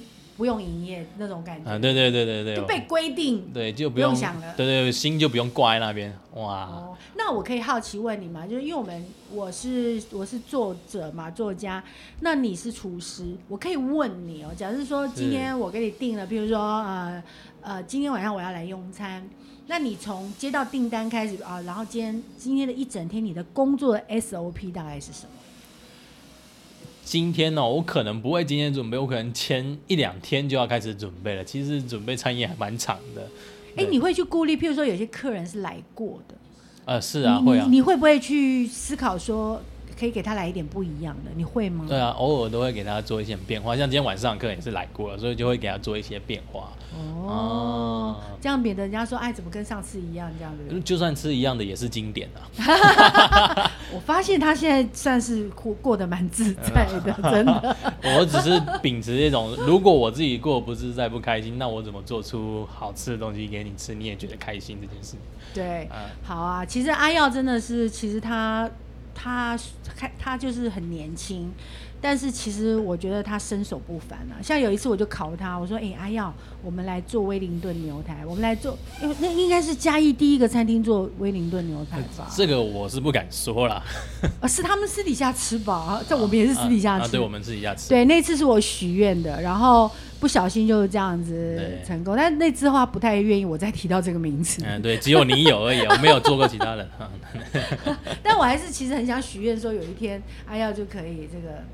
不用营业那种感觉啊，对对对对对，就被规定，对就不用，不用想了，对对，心就不用挂在那边，哇、哦。那我可以好奇问你吗？就是因为我们我是我是作者嘛，作家，那你是厨师，我可以问你哦。假设说今天我给你订了，比如说呃呃，今天晚上我要来用餐，那你从接到订单开始啊，然后今天今天的一整天你的工作的 SOP 大概是什么？今天呢、喔，我可能不会今天准备，我可能前一两天就要开始准备了。其实准备餐饮还蛮长的。哎、欸，你会去顾虑，譬如说有些客人是来过的，呃，是啊，会啊。你会不会去思考说，可以给他来一点不一样的？你会吗？对啊，偶尔都会给他做一些变化。像今天晚上客人也是来过了，所以就会给他做一些变化。哦，这样免得人家说，哎，怎么跟上次一样？这样子，就算吃一样的也是经典啊。我发现他现在算是过过得蛮自在的，真的。我只是秉持这种，如果我自己过得不自在、不开心，那我怎么做出好吃的东西给你吃，你也觉得开心这件事？对，好啊。其实阿耀真的是，其实他他他他就是很年轻。但是其实我觉得他身手不凡啊，像有一次我就考他，我说：“哎、阿耀，我们来做威灵顿牛排，我们来做，因为那应该是嘉义第一个餐厅做威灵顿牛排吧？”这个我是不敢说了。啊，是他们私底下吃吧？这我们也是私底下吃。啊，啊，对，我们私底下吃。对，那次是我许愿的，然后不小心就是这样子成功。但那次的话不太愿意我再提到这个名字。嗯，对，只有你有而已，我没有做过其他人。但我还是其实很想许愿说，有一天阿耀就可以这个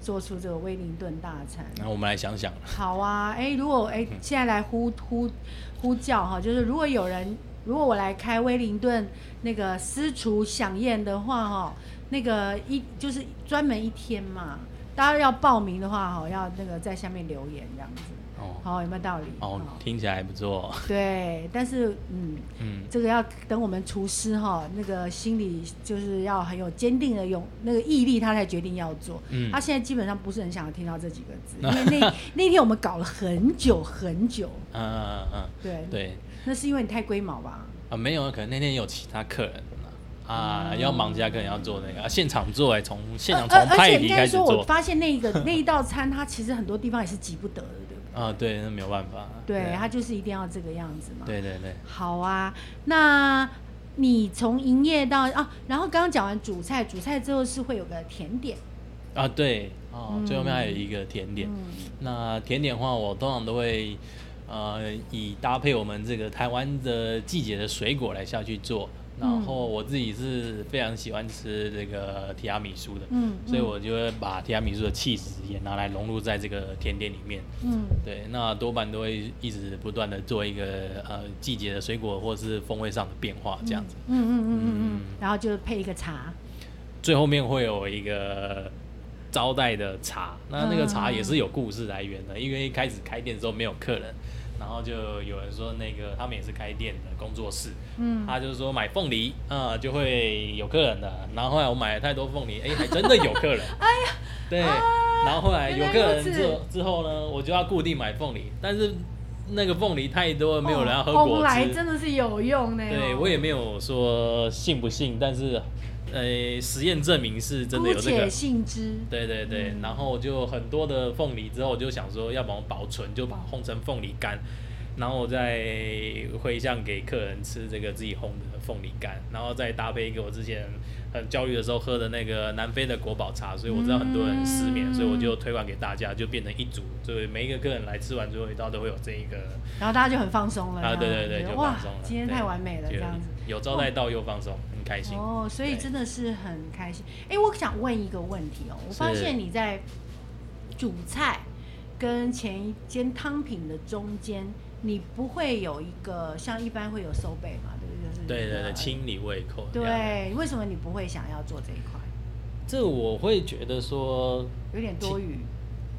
做出这个威灵顿大餐。那我们来想想。好啊，哎，如果哎现在来呼呼呼叫哈，就是如果有人。如果我来开威灵顿那个私厨飨宴的话，哈，那个一就是专门一天嘛，大家要报名的话，哈，要那个在下面留言这样子。哦，好，有没有道理？哦，听起来还不错。对，但是嗯嗯，这个要等我们厨师哈，那个心里就是要很有坚定的勇那个毅力，他才决定要做。嗯，他现在基本上不是很想要听到这几个字，因为那那天我们搞了很久很久。嗯嗯嗯，对对。那是因为你太龟毛吧？啊，没有，可能那天有其他客人啊，要忙其他客人要做那个，现场做哎，从现场从派皮开始做。我发现那个 那一道餐，它其实很多地方也是急不得的？啊，对，那没有办法。对，他就是一定要这个样子嘛。对对对。好啊，那你从营业到啊，然后刚刚讲完主菜，主菜之后是会有个甜点。啊，对，哦，最后面还有一个甜点。那甜点的话，我通常都会。呃，以搭配我们这个台湾的季节的水果来下去做，然后我自己是非常喜欢吃这个提拉米苏的，嗯，所以我就会把提拉米苏的气质也拿来融入在这个甜点里面，嗯，对，那多半都会一直不断的做一个呃季节的水果或是风味上的变化这样子，嗯嗯嗯嗯嗯，然后就配一个茶，最后面会有一个招待的茶，那那个茶也是有故事来源的，因为一开始开店的时候没有客人。然后就有人说，那个他们也是开店的工作室，嗯，他就是说买凤梨啊、呃、就会有客人的。然后后来我买了太多凤梨，哎，还真的有客人。哎呀，对。啊、然后后来有客人之后之后呢，我就要固定买凤梨，但是那个凤梨太多了，没有人要喝果汁。后来真的是有用呢。对，我也没有说信不信，但是呃，实验证明是真的有这个。信之。对对对，嗯、然后就很多的凤梨之后，我就想说要把它保存，就把它烘成凤梨干。然后我再回向给客人吃这个自己烘的凤梨干，然后再搭配一个我之前很焦虑的时候喝的那个南非的国宝茶，所以我知道很多人失眠，所以我就推广给大家，就变成一组，所以每一个客人来吃完最后一道都会有这一个，然后大家就很放松了。啊，对对对，就放松了。今天太完美了，这样子有招待到又放松，很开心。哦，所以真的是很开心。哎，我想问一个问题哦，我发现你在主菜跟前一间汤品的中间。你不会有一个像一般会有收背嘛？对不对？就是对对对，清理胃口。对，为什么你不会想要做这一块？这我会觉得说有点多余。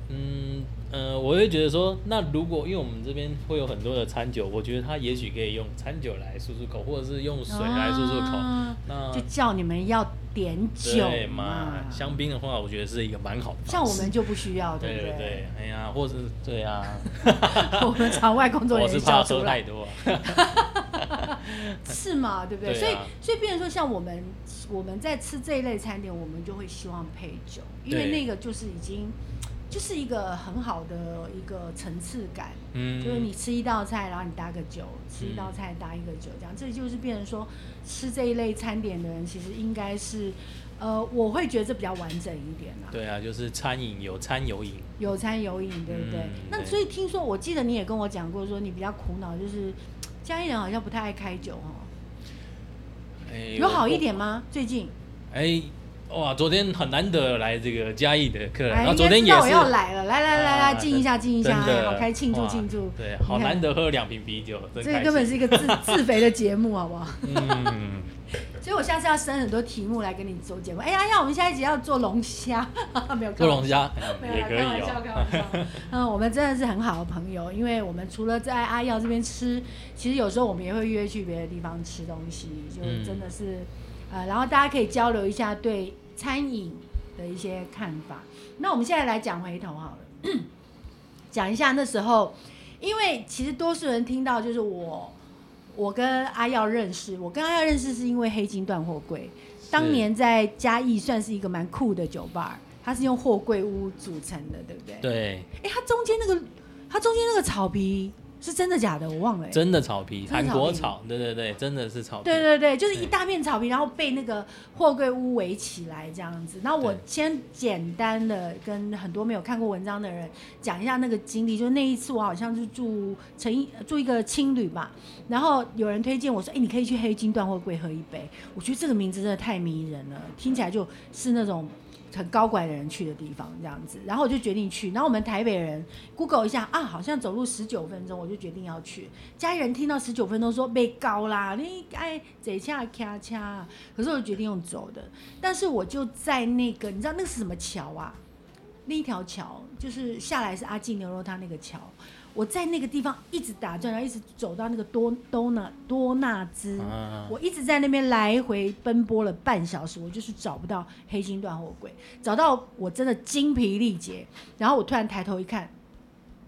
嗯呃，我会觉得说，那如果因为我们这边会有很多的餐酒，我觉得他也许可以用餐酒来漱漱口，或者是用水来漱漱口。啊、那就叫你们要点酒嘛。香槟的话，我觉得是一个蛮好的。像我们就不需要，对不对？对对对，哎呀，或者是对啊。我们场外工作人员 我是怕喝太多。是嘛？对不对？对啊、所以所以，变成说，像我们我们在吃这一类餐点，我们就会希望配酒，因为那个就是已经。就是一个很好的一个层次感，嗯，就是你吃一道菜，然后你搭个酒，吃一道菜搭一个酒，这样，这就是变成说吃这一类餐点的人，其实应该是，呃，我会觉得这比较完整一点啦。对啊，就是餐饮有餐有饮，有餐有饮，对不对？嗯、那所以听说，我记得你也跟我讲过，说你比较苦恼，就是嘉义人好像不太爱开酒哦。欸、有好一点吗？最近？哎、欸。哇，昨天很难得来这个嘉义的客人，然后昨天也是。我要来了，来来来来，敬一下，敬一下，好开庆祝庆祝。对，好难得喝两瓶啤酒，这个根本是一个自自肥的节目，好不好？嗯。所以我下次要生很多题目来跟你做节目。哎呀呀，我们下一集要做龙虾，没有？做龙虾也可以。开玩笑，开玩笑。嗯，我们真的是很好的朋友，因为我们除了在阿耀这边吃，其实有时候我们也会约去别的地方吃东西，就真的是呃，然后大家可以交流一下对。餐饮的一些看法，那我们现在来讲回头好了，讲一下那时候，因为其实多数人听到就是我，我跟阿耀认识，我跟阿耀认识是因为黑金断货柜，当年在嘉义算是一个蛮酷的酒吧，它是用货柜屋组成的，对不对？对。哎，它中间那个，它中间那个草皮是真的假的？我忘了、欸。真的草皮，韩国草，对对对，真的是草皮。对对对，就是一大片草皮，然后被那个货柜屋围起来这样子。然后我先简单的跟很多没有看过文章的人讲一下那个经历，就是那一次我好像是住成住一个青旅吧，然后有人推荐我说，哎，你可以去黑金断货柜喝一杯。我觉得这个名字真的太迷人了，听起来就是那种。很高贵的人去的地方，这样子，然后我就决定去。然后我们台北人 Google 一下啊，好像走路十九分钟，我就决定要去。家里人听到十九分钟说被高啦，你哎这下咔嚓，可是我就决定用走的。但是我就在那个，你知道那个是什么桥啊？那一条桥就是下来是阿进牛肉汤那个桥。我在那个地方一直打转，然后一直走到那个多多纳多纳兹，啊、我一直在那边来回奔波了半小时，我就是找不到黑金断货柜，找到我真的精疲力竭，然后我突然抬头一看。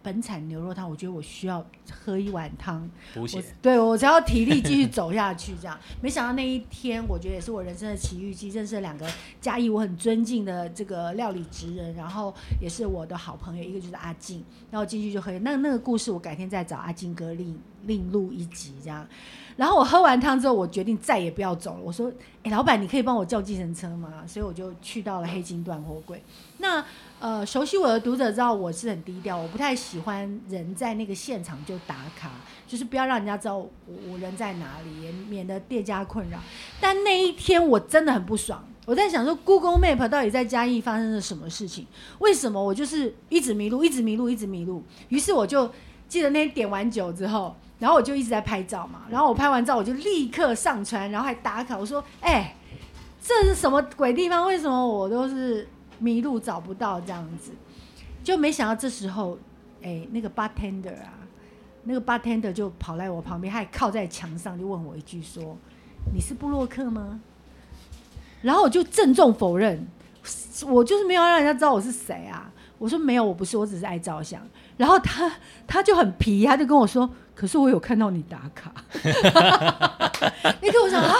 本产牛肉汤，我觉得我需要喝一碗汤，补血。对，我只要体力继续走下去。这样，没想到那一天，我觉得也是我人生的奇遇记，认识了两个嘉义我很尊敬的这个料理职人，然后也是我的好朋友，一个就是阿静，然后进去就喝。那那个故事，我改天再找阿静哥另另录一集这样。然后我喝完汤之后，我决定再也不要走了。我说：“哎，老板，你可以帮我叫计程车吗？”所以我就去到了黑金断货柜。那呃，熟悉我的读者知道我是很低调，我不太喜欢人在那个现场就打卡，就是不要让人家知道我我人在哪里，也免得店家困扰。但那一天我真的很不爽，我在想说，Google Map 到底在嘉义发生了什么事情？为什么我就是一直迷路，一直迷路，一直迷路？于是我就记得那天点完酒之后。然后我就一直在拍照嘛，然后我拍完照我就立刻上传，然后还打卡。我说：“哎、这是什么鬼地方？为什么我都是迷路找不到这样子？”就没想到这时候，哎、那个 bartender 啊，那个 bartender 就跑来我旁边，还靠在墙上，就问我一句说：“你是布洛克吗？”然后我就郑重否认，我就是没有让人家知道我是谁啊。我说没有，我不是，我只是爱照相。然后他他就很皮，他就跟我说。可是我有看到你打卡，那个我想啊，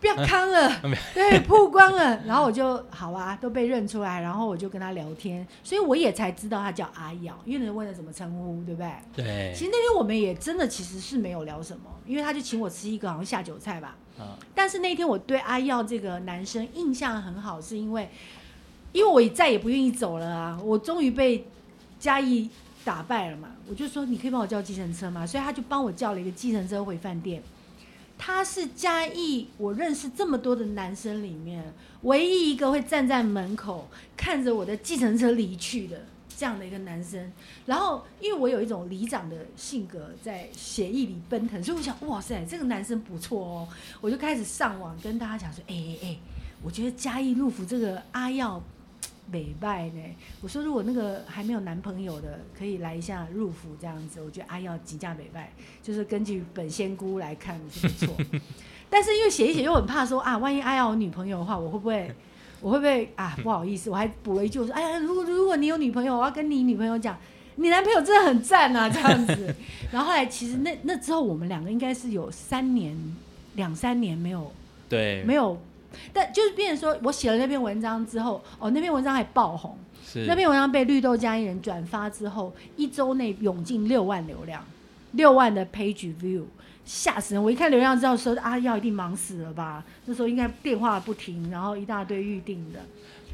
不要康了，对，曝光了，然后我就好啊，都被认出来，然后我就跟他聊天，所以我也才知道他叫阿耀，因为人问了怎么称呼，对不对？对。其实那天我们也真的其实是没有聊什么，因为他就请我吃一个好像下酒菜吧。嗯。但是那天我对阿耀这个男生印象很好，是因为，因为我也再也不愿意走了啊，我终于被嘉义。打败了嘛？我就说，你可以帮我叫计程车吗？所以他就帮我叫了一个计程车回饭店。他是嘉义我认识这么多的男生里面唯一一个会站在门口看着我的计程车离去的这样的一个男生。然后因为我有一种里长的性格在血液里奔腾，所以我想，哇塞，这个男生不错哦。我就开始上网跟大家讲说，哎哎哎，我觉得嘉义路府这个阿耀。美拜呢？我说如果那个还没有男朋友的，可以来一下入府这样子。我觉得阿耀极价美拜，就是根据本仙姑来看是不错。但是因为写一写又很怕说啊，万一阿耀有女朋友的话，我会不会我会不会啊？不好意思，我还补了一句我说，哎呀，如果如果你有女朋友，我要跟你女朋友讲，你男朋友真的很赞啊，这样子。然后后来其实那那之后我们两个应该是有三年两三年没有对没有。但就是变成说，我写了那篇文章之后，哦，那篇文章还爆红，是那篇文章被绿豆嘉义人转发之后，一周内涌进六万流量，六万的 page view，吓死人！我一看流量之后说，啊，要一定忙死了吧？那时候应该电话不停，然后一大堆预定的，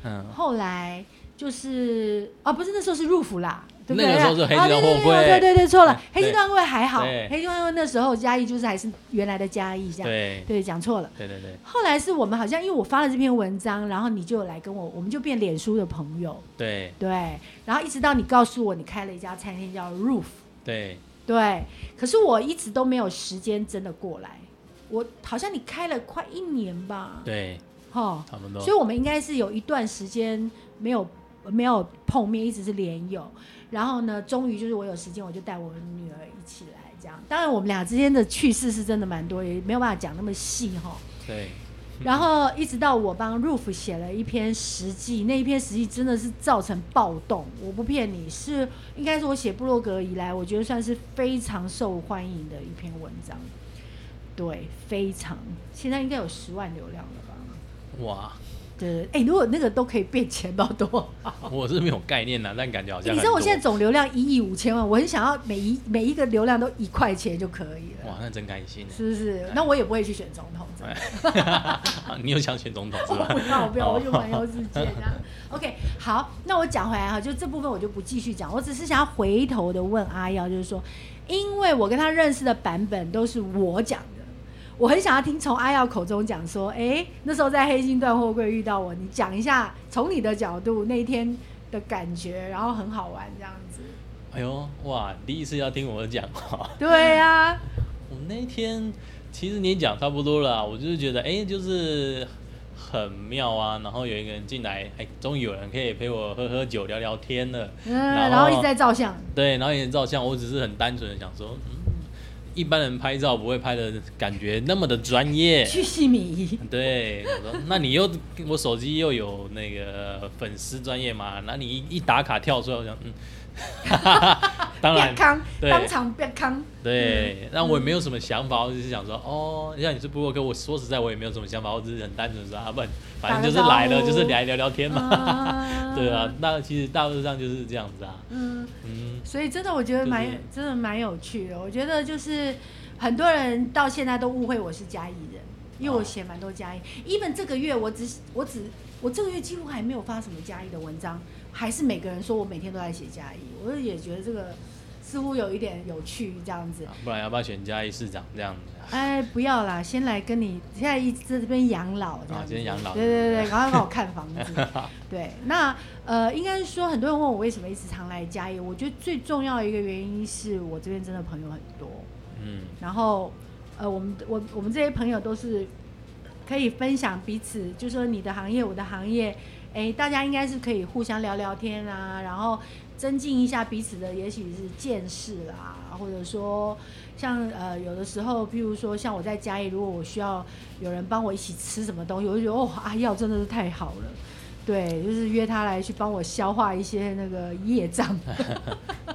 嗯，后来就是，啊，不是那时候是入府啦。对对那个时候是黑金断货柜，对对对，错了，黑金断货柜还好，黑金断货柜那时候嘉义就是还是原来的嘉义这样，对。对，讲错了，对对对。后来是我们好像因为我发了这篇文章，然后你就来跟我，我们就变脸书的朋友，对。对，然后一直到你告诉我你开了一家餐厅叫 Roof，对。对，可是我一直都没有时间真的过来，我好像你开了快一年吧，对，哈，差不多，所以我们应该是有一段时间没有没有碰面，一直是连友。然后呢，终于就是我有时间，我就带我女儿一起来这样。当然，我们俩之间的趣事是真的蛮多，也没有办法讲那么细哈。对。然后一直到我帮 Roof 写了一篇实际，那一篇实际真的是造成暴动，我不骗你，是应该是我写部落格以来，我觉得算是非常受欢迎的一篇文章。对，非常，现在应该有十万流量了吧？哇！对，哎、欸，如果那个都可以变钱，到多好！我是没有概念呐，但感觉好像、欸。你知道我现在总流量一亿五千万，我很想要每一每一个流量都一块钱就可以了。哇，那真开心！是不是？那我也不会去选总统，你有想选总统是吧？不要不要，我就环游世界这样。OK，好，那我讲回来哈，就这部分我就不继续讲，我只是想要回头的问阿耀，就是说，因为我跟他认识的版本都是我讲。我很想要听从阿耀口中讲说，哎、欸，那时候在黑金断货柜遇到我，你讲一下从你的角度那一天的感觉，然后很好玩这样子。哎呦，哇，第一次要听我讲话。对呀、啊，我那天其实你讲差不多了，我就是觉得，哎、欸，就是很妙啊。然后有一个人进来，哎、欸，终于有人可以陪我喝喝酒、聊聊天了。嗯，然后，然后一直在照相。对，然后一直照相，我只是很单纯的想说，嗯。一般人拍照不会拍的感觉那么的专业，巨细靡遗。对，我说那你又我手机又有那个粉丝专业嘛？那你一一打卡跳出来，我想嗯。哈哈哈当然，对，当场变康。对，那我也没有什么想法，我只是想说，哦，像你是部落客，我说实在我也没有什么想法，我只是很单纯的说啊，不，反正就是来了，就是来聊聊天嘛。对啊，那其实大致上就是这样子啊。嗯嗯，所以真的我觉得蛮真的蛮有趣的。我觉得就是很多人到现在都误会我是嘉义人，因为我写蛮多嘉义。even 这个月我只我只我这个月几乎还没有发什么嘉义的文章。还是每个人说我每天都在写嘉义，我也觉得这个似乎有一点有趣这样子。不然要不要选嘉义市长这样子？哎，不要啦，先来跟你现在一直在这边养老这样子。啊，先养老。对对对，赶快帮我看房子。对，那呃，应该是说很多人问我为什么一直常来嘉义，我觉得最重要的一个原因是我这边真的朋友很多。嗯。然后呃，我们我我们这些朋友都是可以分享彼此，就是说你的行业，我的行业。哎，大家应该是可以互相聊聊天啊，然后增进一下彼此的，也许是见识啦，或者说像呃有的时候，譬如说像我在嘉义，如果我需要有人帮我一起吃什么东西，我就觉得哦，阿耀真的是太好了，对，就是约他来去帮我消化一些那个 业障。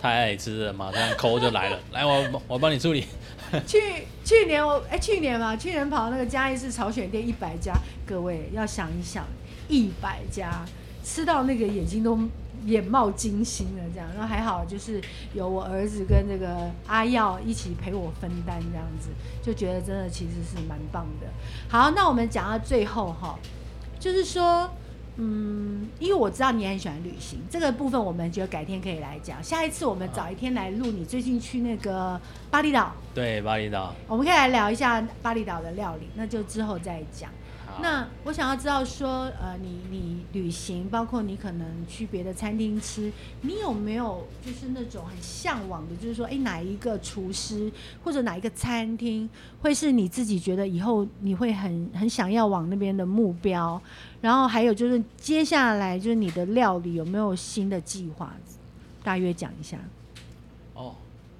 太爱吃了，马上抠就来了，来我我帮你处理。去去年我哎去年嘛，去年跑那个嘉义市朝选店一百家，各位要想一想。一百家吃到那个眼睛都眼冒金星了，这样，然后还好就是有我儿子跟这个阿耀一起陪我分担，这样子就觉得真的其实是蛮棒的。好，那我们讲到最后哈，就是说，嗯，因为我知道你很喜欢旅行，这个部分我们就改天可以来讲。下一次我们找一天来录，你最近去那个巴厘岛？对，巴厘岛，我们可以来聊一下巴厘岛的料理，那就之后再讲。那我想要知道说，呃，你你旅行，包括你可能去别的餐厅吃，你有没有就是那种很向往的，就是说，哎，哪一个厨师或者哪一个餐厅会是你自己觉得以后你会很很想要往那边的目标？然后还有就是接下来就是你的料理有没有新的计划？大约讲一下。哦，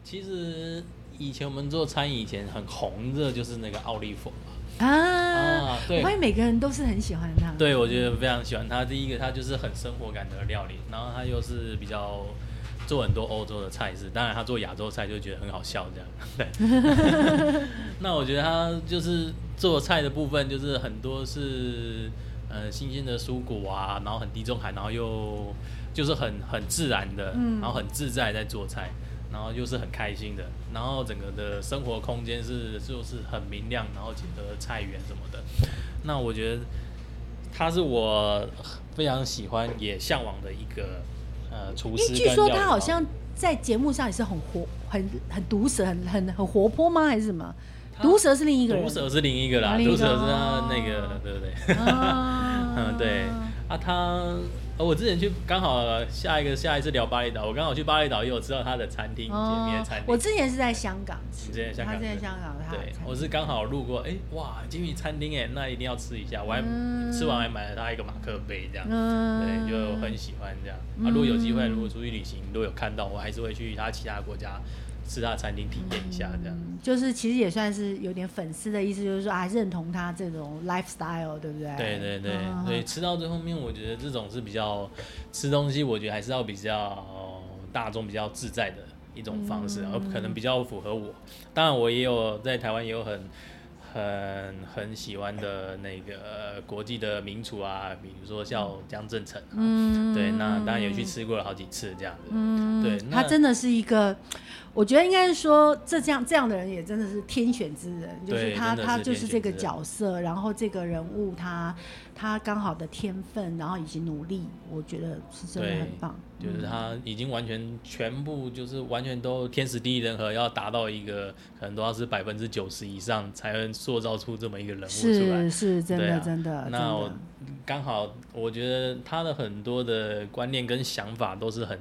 其实以前我们做餐饮以前很红的就是那个奥利佛。啊，啊，对，我发现每个人都是很喜欢他。对，我觉得非常喜欢他。第一个，他就是很生活感的料理，然后他又是比较做很多欧洲的菜式，当然他做亚洲菜就觉得很好笑这样。对，那我觉得他就是做菜的部分，就是很多是呃新鲜的蔬果啊，然后很地中海，然后又就是很很自然的，然后很自在在做菜。然后又是很开心的，然后整个的生活空间是就是很明亮，然后结合菜园什么的。那我觉得他是我非常喜欢也向往的一个呃厨师。据说他好像在节目上也是很活、很很毒舌、很很很活泼吗？还是什么？毒舌是另一个人，毒舌是另一个啦，毒舌是他那个，对不对？嗯，对啊，他。我之前去刚好下一个下一次聊巴厘岛，我刚好去巴厘岛也有吃到他的餐厅，哦、解谜餐厅。我之前是在香港吃，之前香港，他在香港的对，我是刚好路过，哎、欸、哇，解谜餐厅哎，那一定要吃一下。我还、嗯、吃完还买了他一个马克杯，这样，嗯、对，就很喜欢这样。啊，如果有机会，如果出去旅行，如果有看到，我还是会去他其他国家。吃他餐厅体验一下，这样、嗯、就是其实也算是有点粉丝的意思，就是说啊，认同他这种 lifestyle，对不对？对对对，嗯、所以吃到最后面，我觉得这种是比较吃东西，我觉得还是要比较大众、比较自在的一种方式，而、嗯、可能比较符合我。当然，我也有在台湾也有很很很喜欢的那个国际的名厨啊，比如说像江振成，嗯，对，那当然也去吃过了好几次这样子，嗯，对，他真的是一个。我觉得应该是说，这这样这样的人也真的是天选之人，就是他他就是这个角色，然后这个人物他他刚好的天分，然后以及努力，我觉得是真的很棒。就是他已经完全全部就是完全都天时地利人和，要达到一个可能都要是百分之九十以上才能塑造出这么一个人物出来，是是真的、啊、真的。那我刚好我觉得他的很多的观念跟想法都是很。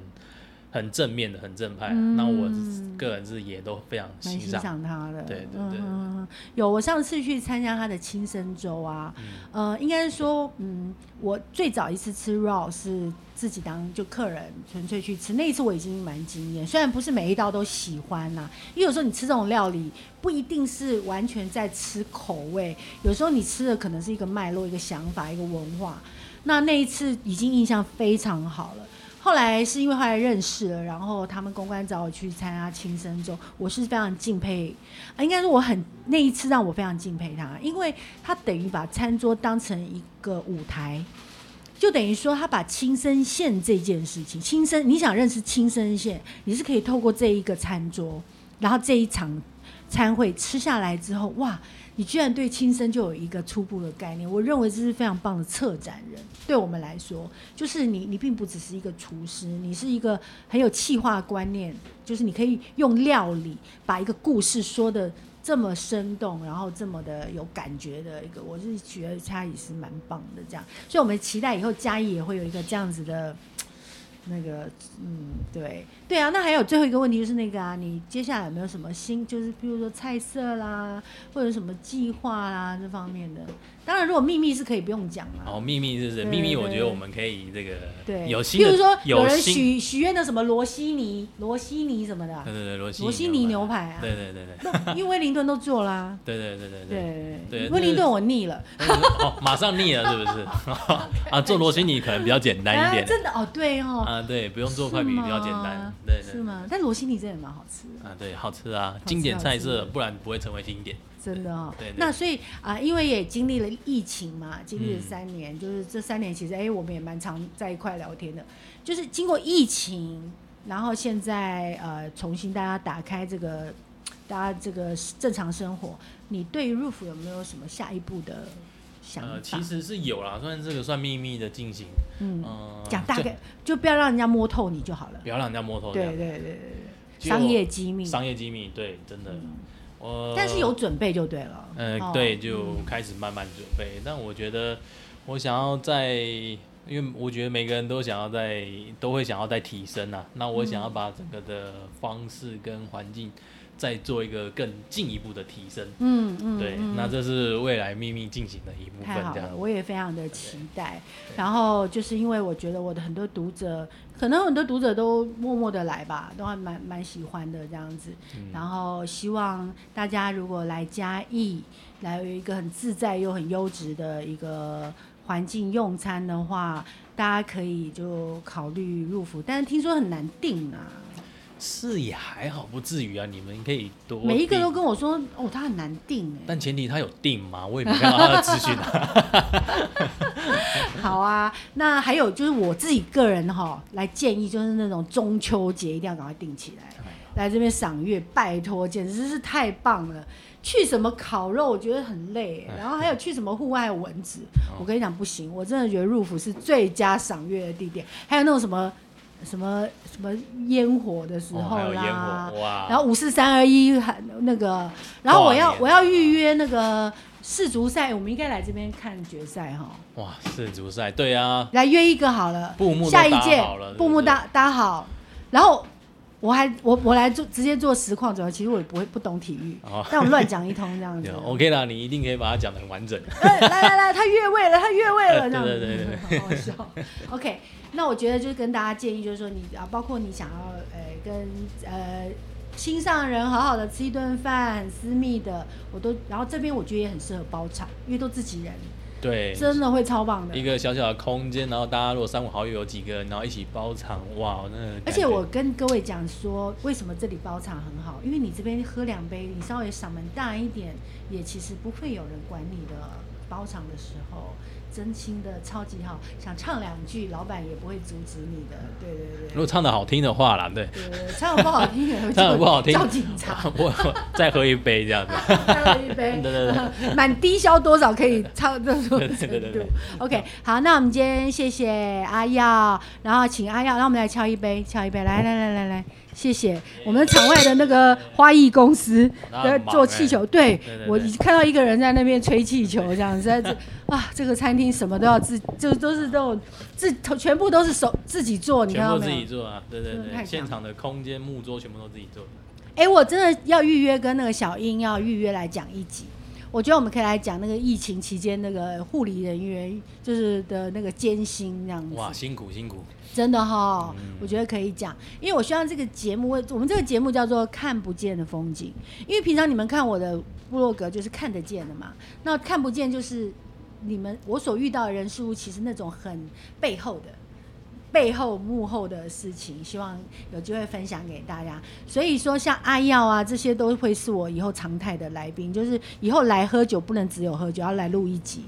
很正面的，很正派。嗯、那我个人是也都非常欣赏，欣赏他的。对对对，嗯，有我上次去参加他的亲生粥啊，嗯、呃，应该是说，嗯，我最早一次吃 raw 是自己当就客人纯粹去吃，那一次我已经蛮惊艳。虽然不是每一道都喜欢呐、啊，因为有时候你吃这种料理不一定是完全在吃口味，有时候你吃的可能是一个脉络、一个想法、一个文化。那那一次已经印象非常好了。后来是因为后来认识了，然后他们公关找我去参加青森粥，我是非常敬佩，应该说我很那一次让我非常敬佩他，因为他等于把餐桌当成一个舞台，就等于说他把青森县这件事情，青森你想认识青森县，你是可以透过这一个餐桌，然后这一场餐会吃下来之后，哇。你居然对亲生就有一个初步的概念，我认为这是非常棒的策展人。对我们来说，就是你，你并不只是一个厨师，你是一个很有气化观念，就是你可以用料理把一个故事说得这么生动，然后这么的有感觉的一个，我是觉得他也是蛮棒的。这样，所以我们期待以后嘉义也会有一个这样子的。那个，嗯，对，对啊，那还有最后一个问题就是那个啊，你接下来有没有什么新，就是比如说菜色啦，或者什么计划啦这方面的？当然，如果秘密是可以不用讲嘛。哦，秘密是不是？秘密我觉得我们可以这个对，有新的，比如说有人许许愿的什么罗西尼、罗西尼什么的，对对对，罗西罗西尼牛排啊，对对对对，因为威灵顿都做啦，对对对对对。对，威灵顿我腻了，哦，马上腻了是不是？啊，做罗西尼可能比较简单一点，真的哦，对哦，啊对，不用做快比比较简单，对对，是吗？但罗西尼真的蛮好吃啊，对，好吃啊，经典菜色，不然不会成为经典。真的哦，那所以啊、呃，因为也经历了疫情嘛，经历了三年，嗯、就是这三年其实哎、欸，我们也蛮常在一块聊天的。就是经过疫情，然后现在呃，重新大家打开这个，大家这个正常生活，你对 Roof 有没有什么下一步的想法？呃，其实是有啦，算这个算秘密的进行。嗯，讲、呃、大概就，就不要让人家摸透你就好了。不要让人家摸透。对对对对对，商业机密。商业机密，对，真的。嗯我但是有准备就对了。嗯、呃，对，就开始慢慢准备。嗯、但我觉得，我想要在，因为我觉得每个人都想要在，都会想要在提升啊。那我想要把整个的方式跟环境。再做一个更进一步的提升，嗯嗯，对，那这是未来秘密进行的一部分，这样。我也非常的期待。然后就是因为我觉得我的很多读者，可能很多读者都默默的来吧，都还蛮蛮喜欢的这样子。嗯、然后希望大家如果来嘉义，来有一个很自在又很优质的一个环境用餐的话，大家可以就考虑入府，但是听说很难订啊。是也还好，不至于啊。你们可以多每一个都跟我说哦，他很难定哎。但前提他有定吗？我也没看到他的资讯啊。好啊，那还有就是我自己个人哈，来建议就是那种中秋节一定要赶快定起来，来这边赏月，拜托，简直是太棒了。去什么烤肉，我觉得很累。然后还有去什么户外蚊子，我跟你讲不行，我真的觉得入府是最佳赏月的地点。还有那种什么。什么什么烟火的时候啦，哦、然后五四三二一还那个，然后我要我要预约那个世足赛，我们应该来这边看决赛哈。哇，世足赛，对啊，来约一个好了，布幕下一届布幕搭搭，搭好，然后我还我我来做直接做实况主要，其实我也不会不懂体育，哦、但我乱讲一通这样子。OK 啦，你一定可以把它讲的很完整。来来来，他越位了，他越位了，这样子。对对对对，好好笑。OK。那我觉得就是跟大家建议，就是说你啊，包括你想要呃跟呃心上人好好的吃一顿饭，很私密的，我都，然后这边我觉得也很适合包场，因为都自己人，对，真的会超棒的。一个小小的空间，然后大家如果三五好友有几个人，然后一起包场，哇，那个。而且我跟各位讲说，为什么这里包场很好？因为你这边喝两杯，你稍微嗓门大一点，也其实不会有人管你的。包场的时候。真心的超级好，想唱两句，老板也不会阻止你的。对对对，如果唱的好听的话啦，对。对，唱的不好听，唱的不好听，叫警察。我再喝一杯这样子。再喝一杯。对 对对。满低消多少可以唱这种程度？对对对对 OK，好，那我们今天谢谢阿耀，然后请阿耀，让我们来敲一杯，敲一杯，来来来来来。谢谢我们场外的那个花艺公司 在做气球，对，对，对，对我看到一个人在那边吹气球，这样子在这啊，这个餐厅什么都要自，就都是这种自，全部都是手自己做，你看到没有？全部自己做啊，对对对，现场的空间木桌全部都自己做。哎，我真的要预约跟那个小英要预约来讲一集。我觉得我们可以来讲那个疫情期间那个护理人员就是的那个艰辛这样子。哇，辛苦辛苦。真的哈、我觉得可以讲，因为我希望这个节目，我们这个节目叫做看不见的风景。因为平常你们看我的部落格就是看得见的嘛，那看不见就是你们我所遇到的人事物，其实那种很背后的。背后幕后的事情，希望有机会分享给大家。所以说，像阿耀啊，这些都会是我以后常态的来宾，就是以后来喝酒不能只有喝酒，要来录一集。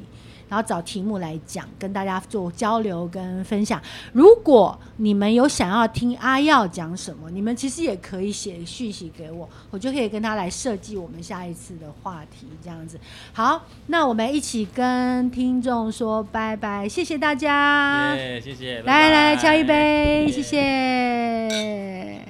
然后找题目来讲，跟大家做交流跟分享。如果你们有想要听阿耀讲什么，你们其实也可以写讯息给我，我就可以跟他来设计我们下一次的话题，这样子。好，那我们一起跟听众说拜拜，谢谢大家，谢谢，来来来，敲一杯，谢谢。